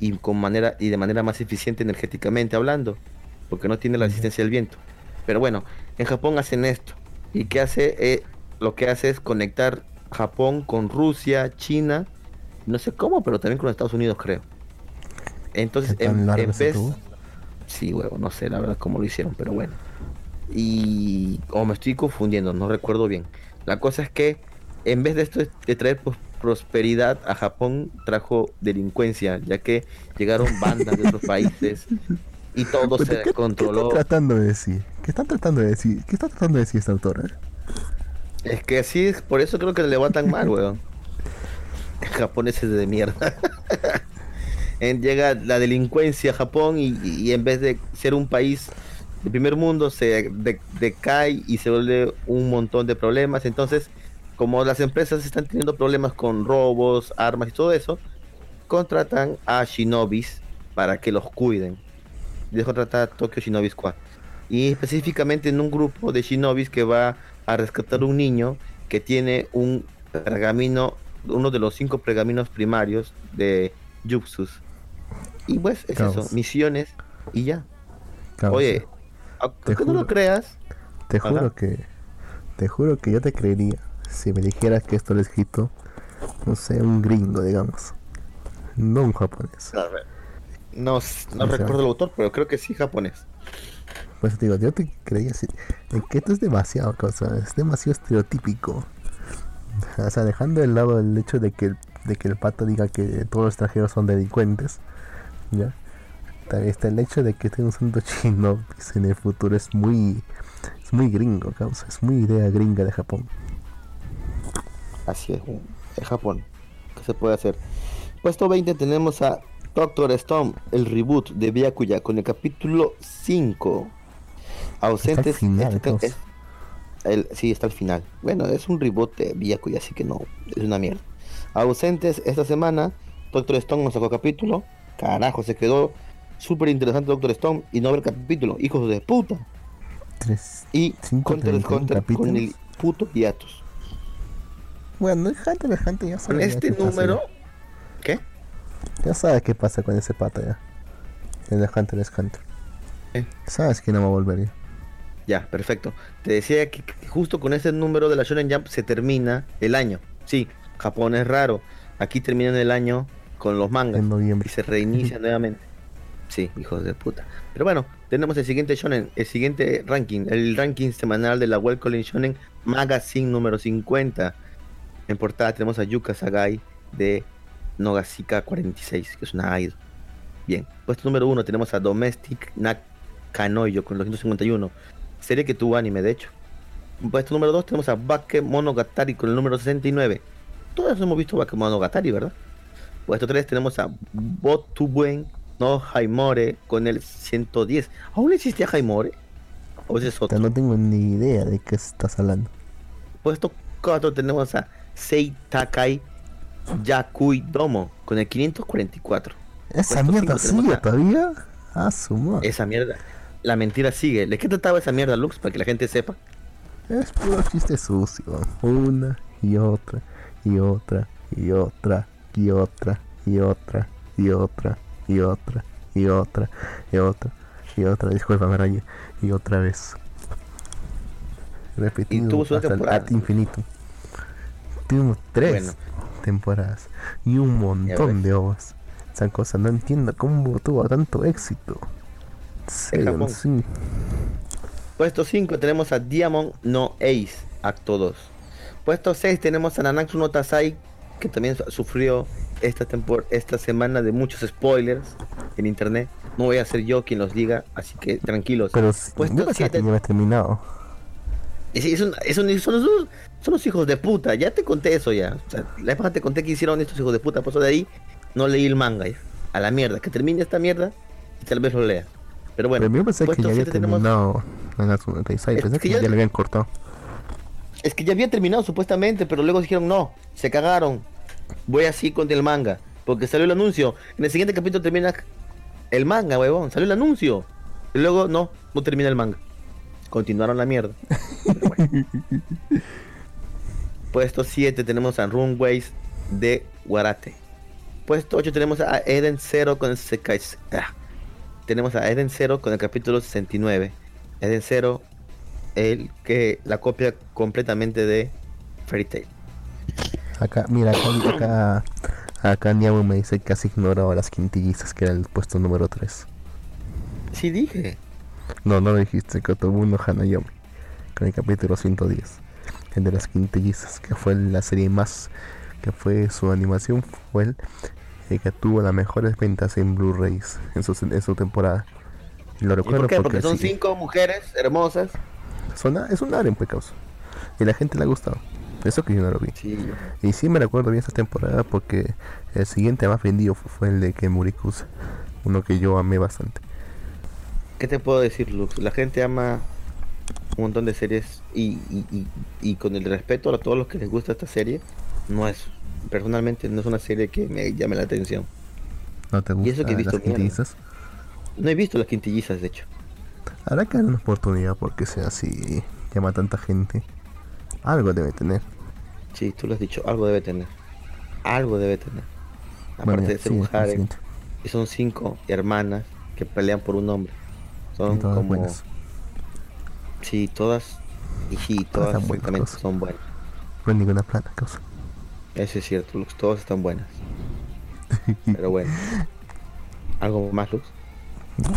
y con manera y de manera más eficiente energéticamente hablando, porque no tiene la resistencia del viento. Pero bueno, en Japón hacen esto. ¿Y qué hace? Eh, lo que hace es conectar Japón con Rusia, China, no sé cómo, pero también con Estados Unidos creo. Entonces, ¿Qué tan en, en vez... Sí, huevo, no sé la verdad cómo lo hicieron, pero bueno. Y... O me estoy confundiendo, no recuerdo bien. La cosa es que en vez de esto de traer pues, prosperidad a Japón, trajo delincuencia, ya que llegaron bandas de otros países y todo se ¿qué, ¿Qué controló. están tratando de decir? ¿Qué están tratando de decir? ¿Qué está tratando de decir esta autora? Es que así es, por eso creo que le va tan mal, weón. Japoneses de mierda. En- llega la delincuencia a Japón y, y en vez de ser un país de primer mundo se de- decae y se vuelve un montón de problemas. Entonces, como las empresas están teniendo problemas con robos, armas y todo eso, contratan a shinobis para que los cuiden. Les contrata a Tokyo Shinobi Squad. Y específicamente en un grupo de shinobis que va a rescatar un niño que tiene un pergamino, uno de los cinco pergaminos primarios de Yuxus. Y pues es Caos. eso, misiones y ya. Oye, aunque no juro. lo creas, Te juro que. Te juro que yo te creería si me dijeras que esto lo escrito, no sé, un gringo, digamos. No un japonés. no, no recuerdo el autor, pero creo que sí japonés. Pues te digo, yo te creía así. Que esto es demasiado cosa, es demasiado estereotípico. O sea, dejando de lado el hecho de que, el- de que el pato diga que todos los extranjeros son delincuentes, ¿ya? También está el hecho de que estén usando chino pues, en el futuro es muy es muy gringo, causa, es muy idea gringa de Japón. Así es, Japón. ¿Qué se puede hacer? Puesto 20 tenemos a Doctor Stone, el reboot de Byakuya con el capítulo 5. Ausentes. final, este- causa. es- el- sí, está al final. Bueno, es un reboot de Byakuya, así que no, es una mierda. Ausentes esta semana, Doctor Stone nos sacó capítulo. Carajo, se quedó súper interesante Doctor Stone y no ver capítulo, hijos de puta. Tres. Y Cinco, Hunter x 31 Hunter con el capítulos. puto hiatus. Bueno, Hunter x Hunter ya Con sabe. ya este qué pasa, número, ¿qué? Ya, sabes qué pasa con ese pata ya. El de Hunter x Hunter. ¿Eh? Sabes que no va a volver ya. Ya, perfecto. Te decía que que justo con ese número de la Shonen Jump se termina el año. Sí, Japón es raro. Aquí terminan el año con los mangas En y se reinicia nuevamente. Sí, hijos de puta. Pero bueno, tenemos el siguiente shonen, el siguiente ranking, el ranking semanal de la Welcome Shonen Magazine número 50. En portada tenemos a Yuka Sagai de Nogasika 46, que es una idol. Bien, puesto número 1 tenemos a Domestic Nakanoyo con los 251, serie que tuvo anime de hecho. Puesto número 2 tenemos a Bake Monogatari con el número 69. Todos hemos visto Bake Monogatari, ¿verdad? Puesto 3 tenemos a Botubuen no Haimore con el 110. ¿Aún existía Haimore? ¿O ese es otro? No tengo ni idea de qué estás hablando. Puesto 4 tenemos a Sei Takai Yakui Domo con el 544. ¿Esa Puesto mierda sigue a- todavía? Ah. Esa mierda. La mentira sigue. ¿De qué trataba esa mierda, Lux? Para que la gente sepa. Es puro chiste sucio. Una y otra y otra y otra y otra y otra y otra y otra y otra y otra y otra. Disculpa, Raya. Y otra vez. Repetido tuvo su temporada. ad infinito. Tuvimos tres Bueno. temporadas y un montón de ovas. Esa cosa no entiendo cómo tuvo tanto éxito. Sí. Puesto 5 tenemos a Diamond No Ace, acto 2. Puesto 6 tenemos a Nanatsu no Tatsai, que también su- sufrió esta, tempor esta semana de muchos spoilers en internet. No voy a ser yo quien los diga, así que tranquilos. Pero Puesto yo pensaba que siete- ya terminado. Es- es un- es un- son, los, son los hijos de puta, ya te conté eso ya. O sea, la pasada te conté que hicieron estos hijos de puta, por eso de ahí no leí el manga ya. A la mierda, que termine esta mierda y tal vez lo lea. Pero bueno, Pero yo pensé que ya había siete tenemos- terminado no Taizai. Es Pensé que que ya- ya le habían cortado. Es que ya había terminado supuestamente, pero luego dijeron no, se cagaron. Voy así con el manga. Porque salió el anuncio. En el siguiente capítulo termina el manga, huevón. Salió el anuncio. Y luego no, no termina el manga. Continuaron la mierda. Pero bueno. Puesto 7 tenemos a Runways de Guarate. Puesto 8 tenemos a Eden Zero con el Sekai. ah. Tenemos a Eden Zero con el capítulo 69. Eden Zero el que la copia completamente de Fairy Tail. Acá, mira, acá, acá, acá Niabu me dice que has ignorado a las quintillizas, que era el puesto número 3. Sí dije. No, no lo dijiste, Kotobuno Hanayomi, con el capítulo 110. El de las quintillizas, que fue la serie más, que fue su animación, fue el, el que tuvo las mejores ventas en Blu-rays en su, en su temporada. Y lo ¿Y recuerdo por qué? Porque porque son sí, cinco mujeres hermosas. son- es un aren, pues, causa. Y la gente le ha gustado. Eso que yo no lo vi. Sí. Y sí me recuerdo bien esta temporada porque el siguiente más vendido fu- fue el de Kemurikusa. Uno que yo amé bastante. ¿Qué te puedo decir, Lux? La gente ama un montón de series y, y, y- y con el respeto a todos los que les gusta esta serie, no es, personalmente no es una serie que me llame la atención. ¿No te Y eso gusta que he visto las quintillizas? No he visto las quintillizas, de hecho. Habrá que darle una oportunidad porque sea así, llama a tanta gente. Algo debe tener. Sí, tú lo has dicho, algo debe tener. Algo debe tener. Aparte Bueno, de ser siguiente. y son cinco hermanas que pelean por un hombre. Son todas como... buenas. Sí, todas... Y sí, Todas todas buenas, son buenas. No hay ninguna plata, causa. Eso es cierto, Lux, todas están buenas. Pero bueno. ¿Algo más, Lux?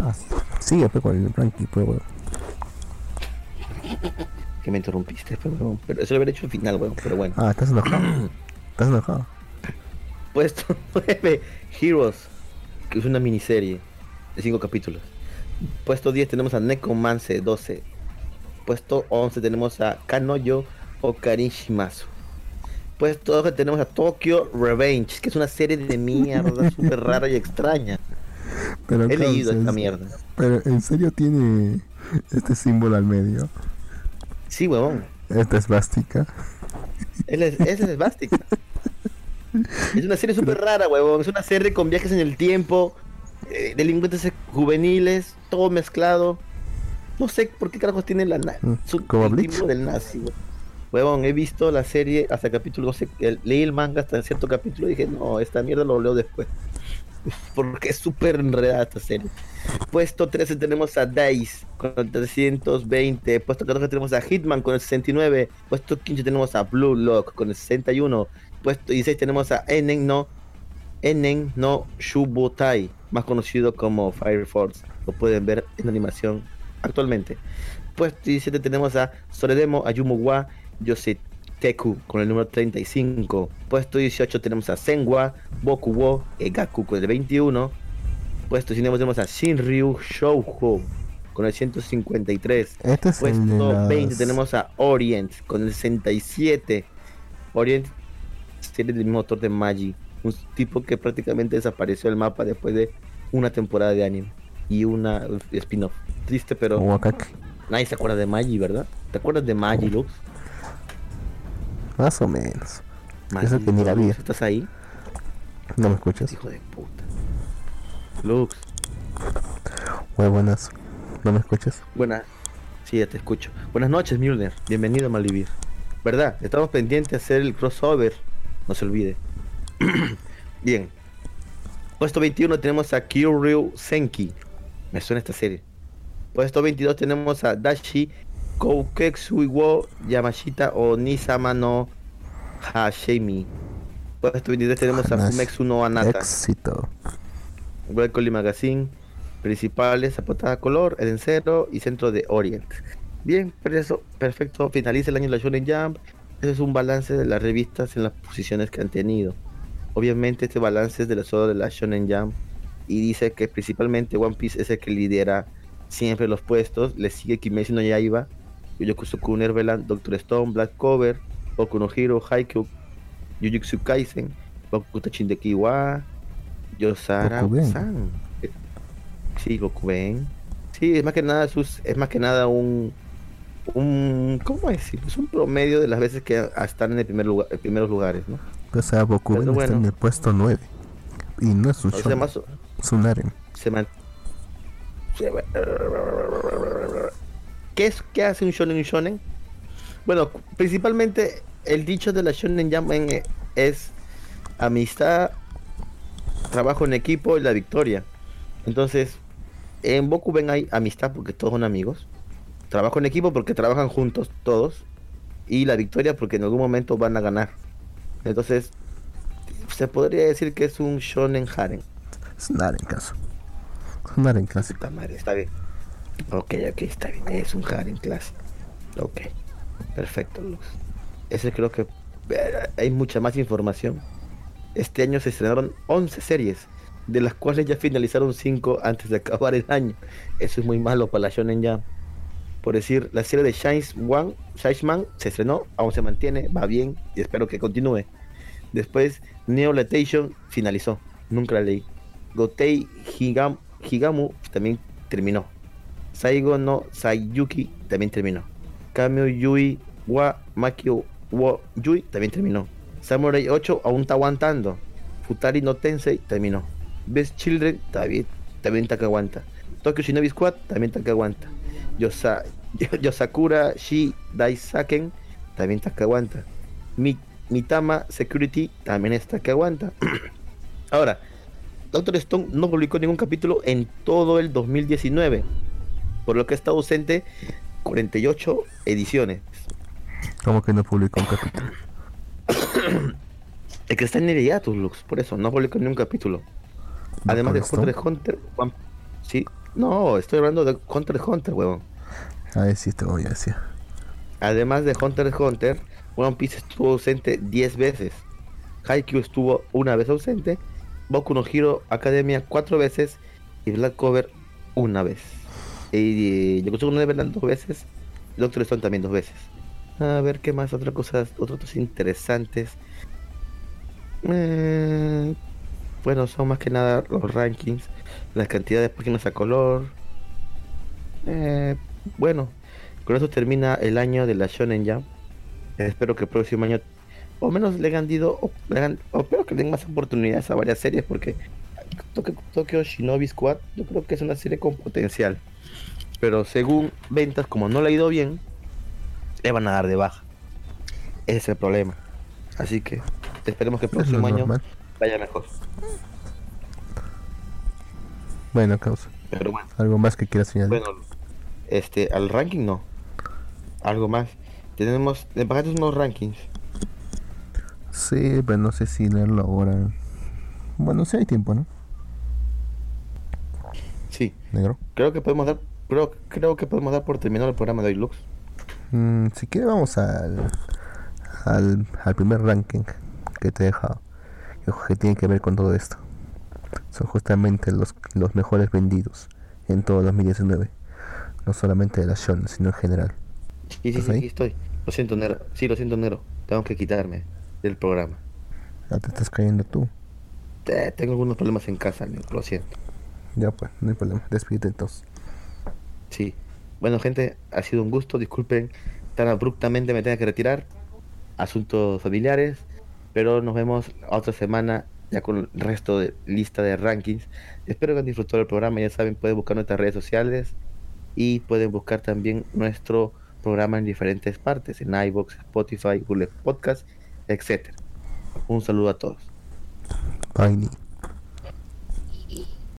Ah, sigue pues, con el ranking, pues. Que me interrumpiste, pero, eso lo hubiera hecho al final, weón. Pero bueno. Ah, ¿estás enojado? ¿Estás enojado? Puesto 9, Heroes, que es una miniserie de 5 capítulos. Puesto 10 tenemos a Nekomance 12. Puesto 11 tenemos a Kanoyo Okarishimasu. Puesto que tenemos a Tokyo Revenge, que es una serie de mierda súper rara y extraña. Pero, He leído esta mierda. Pero en serio tiene este símbolo al medio. Sí, huevón. Esta es, esa es Bastica. Es una serie súper rara, huevón. Es una serie con viajes en el tiempo, eh, delincuentes juveniles, todo mezclado. No sé por qué carajos tiene la Mm, su el del nazi, huevón. Huevón, he visto la serie hasta el capítulo 12. el- leí el manga hasta cierto capítulo y dije, no, esta mierda lo leo después. Porque es súper enredada esta serie. Puesto 13 tenemos a Dice con el 320. Puesto 14 tenemos a Hitman con el 69. Puesto 15 tenemos a Blue Lock con el 61. Puesto 16 tenemos a Enen no Enen no Shubutai, más conocido como Fire Force. Lo pueden ver en animación actualmente. Puesto 17 tenemos a Soredemo Ayumuwa Yoseteku con el número 35. Puesto 18 tenemos a Senwa Boku wo Egaku con el 21. Puesto 19 tenemos a Shinryu Shoujo con el 153. Este es el Puesto las... 20 tenemos a Orient con el 67. Orient, serie del mismo autor de Magi. Un tipo que prácticamente desapareció del mapa después de una temporada de anime y una spin-off. Triste, pero nadie se acuerda de Magi, ¿verdad? ¿Te acuerdas de Magi, Lux? Más o menos. Eso que ni la vi. ¿Estás ahí? ¿No me escuchas? Hijo de puta. Lux, Muy buenas. ¿No me escuchas? buenas. Sí, ya te escucho. Buenas noches, Mulder. Bienvenido a Malvivir. ¿Verdad? Estamos pendientes de hacer el crossover. No se olvide. Bien. Puesto 21 tenemos a Kyuryu Senki. Me suena esta serie. Puesto 22 tenemos a Dashi Kouketsu wo Yamashita o Nisama no Hashemi. Puesto 23 tenemos a Fumetsu no Anata. Éxito. Broccoli Magazine, principales, a portada color, Eden Zero y centro de Orient. Bien, pero eso, perfecto. Finaliza el año de la Shonen Jump. Ese es un balance de las revistas en las posiciones que han tenido. Obviamente este balance es de la solo de la Shonen Jump y dice que principalmente One Piece es el que lidera siempre los puestos. Le sigue Kimetsu no Yaiba, Yokosuku Neverland, Doctor Stone, Black Cover, Boku no Hero, Haikyuu, Jujutsu Kaisen, Boku Tachindeki wa Yosara. San. Sí, Gokuben. Sí, es más que nada sus, es más que nada un un ¿cómo decirlo? Es un promedio de las veces que están en el primer lugar, en primeros lugares, ¿no? O sea, Bokuben Pero está en el puesto 9. Y no es un O sea, shonen, más, es un harem. se man- se- ¿Qué es qué hace un shonen shonen? Bueno, principalmente el dicho de la shonen jump en- es amistad, trabajo en equipo y la victoria. Entonces, en Bokuben hay amistad porque todos son amigos, trabajo en equipo porque trabajan juntos todos y la victoria porque en algún momento van a ganar. Entonces, se podría decir que es un shonen harem. Es un harem caso. Es un. Puta madre, está bien. Ok, ok, está bien. Es un harem clásico. Ok. Perfecto, Luz. Ese creo que eh, hay mucha más información. Este año se estrenaron 11 series, de las cuales ya finalizaron 5 antes de acabar el año. Eso es muy malo para la Shonen Jump. Por decir, la serie de Shines One, Man se estrenó, aún se mantiene, va bien y espero que continúe. Después, Neo Latation finalizó, nunca la leí. Gotei Higam, Higamu también terminó. Saigo no Sayuki también terminó. Kameo Yui wa Makio Yui también terminó. Samurai 8 aún está aguantando. Futari no Tensei terminó. Best Children también, también está que aguanta. Tokyo Shinobi Squad también está que aguanta. Yosa, Yosakura Shi Daisaken también está que aguanta. Mi, Mitama Security también está que aguanta. Ahora, Doctor Stone no publicó ningún capítulo en todo el 2019, por lo que está ausente 48 ediciones. Como que no publicó un capítulo. El que está en el hiatus, Lux, por eso, no publicó ningún capítulo. Además de Hunter x Hunter, One- sí, no, estoy hablando de Hunter x Hunter, huevón. Ah, sí, te voy a decir. Además de Hunter x Hunter, One Piece estuvo ausente 10 veces. Haikyuu estuvo una vez ausente. Boku no Hero Academia 4 veces. Y Black Cover una vez. Y Yokosuka no Neverland dos veces. Doctor Stone también dos veces. A ver qué más, otras cosas, otros interesantes. Mm, bueno, son más que nada los rankings, la cantidad de páginas a color. Eh, bueno, con eso termina el año de la Shonen Jump. espero que el próximo año, o menos le hayan dado, o, le espero que den más oportunidades a varias series, porque Tokyo Shinobi Squad yo creo que es una serie con potencial. Pero según ventas, como no le ha ido bien, le van a dar de baja. Ese es el problema. Así que esperemos que el próximo año normal. vaya mejor. Bueno, causa. Pero bueno, ¿Algo más que quieras señalar? bueno, este, al ranking no. Algo más. Tenemos, pagaste unos rankings. Sí, pero no sé si leerlo ahora. Bueno, si hay tiempo, ¿no? Sí, Negro. creo que podemos dar, creo, creo que podemos dar por terminado el programa de hoy, Lux. Mm, si quieres vamos al, al, al primer ranking que te he dejado. Que, tiene que ver con todo esto. Son justamente los, los mejores vendidos en todo 2019. No solamente de la Shonen, sino en general. Sí, sí, ¿Estás sí, aquí estoy. Lo siento, negro. Sí, lo siento, negro. Tengo que quitarme del programa. Ya te estás cayendo tú. Te- tengo algunos problemas en casa, negro, lo siento. Ya pues, no hay problema. Despídete entonces. Sí. Bueno, gente, ha sido un gusto. Disculpen tan abruptamente me tenga que retirar. Asuntos familiares. Pero nos vemos otra semana ya con el resto de lista de rankings. Espero que han disfrutado el programa. Ya saben, pueden buscar nuestras redes sociales y pueden buscar también nuestro programa en diferentes partes, en iBox, Spotify, Google Podcast, etcétera. Un saludo a todos. Bye.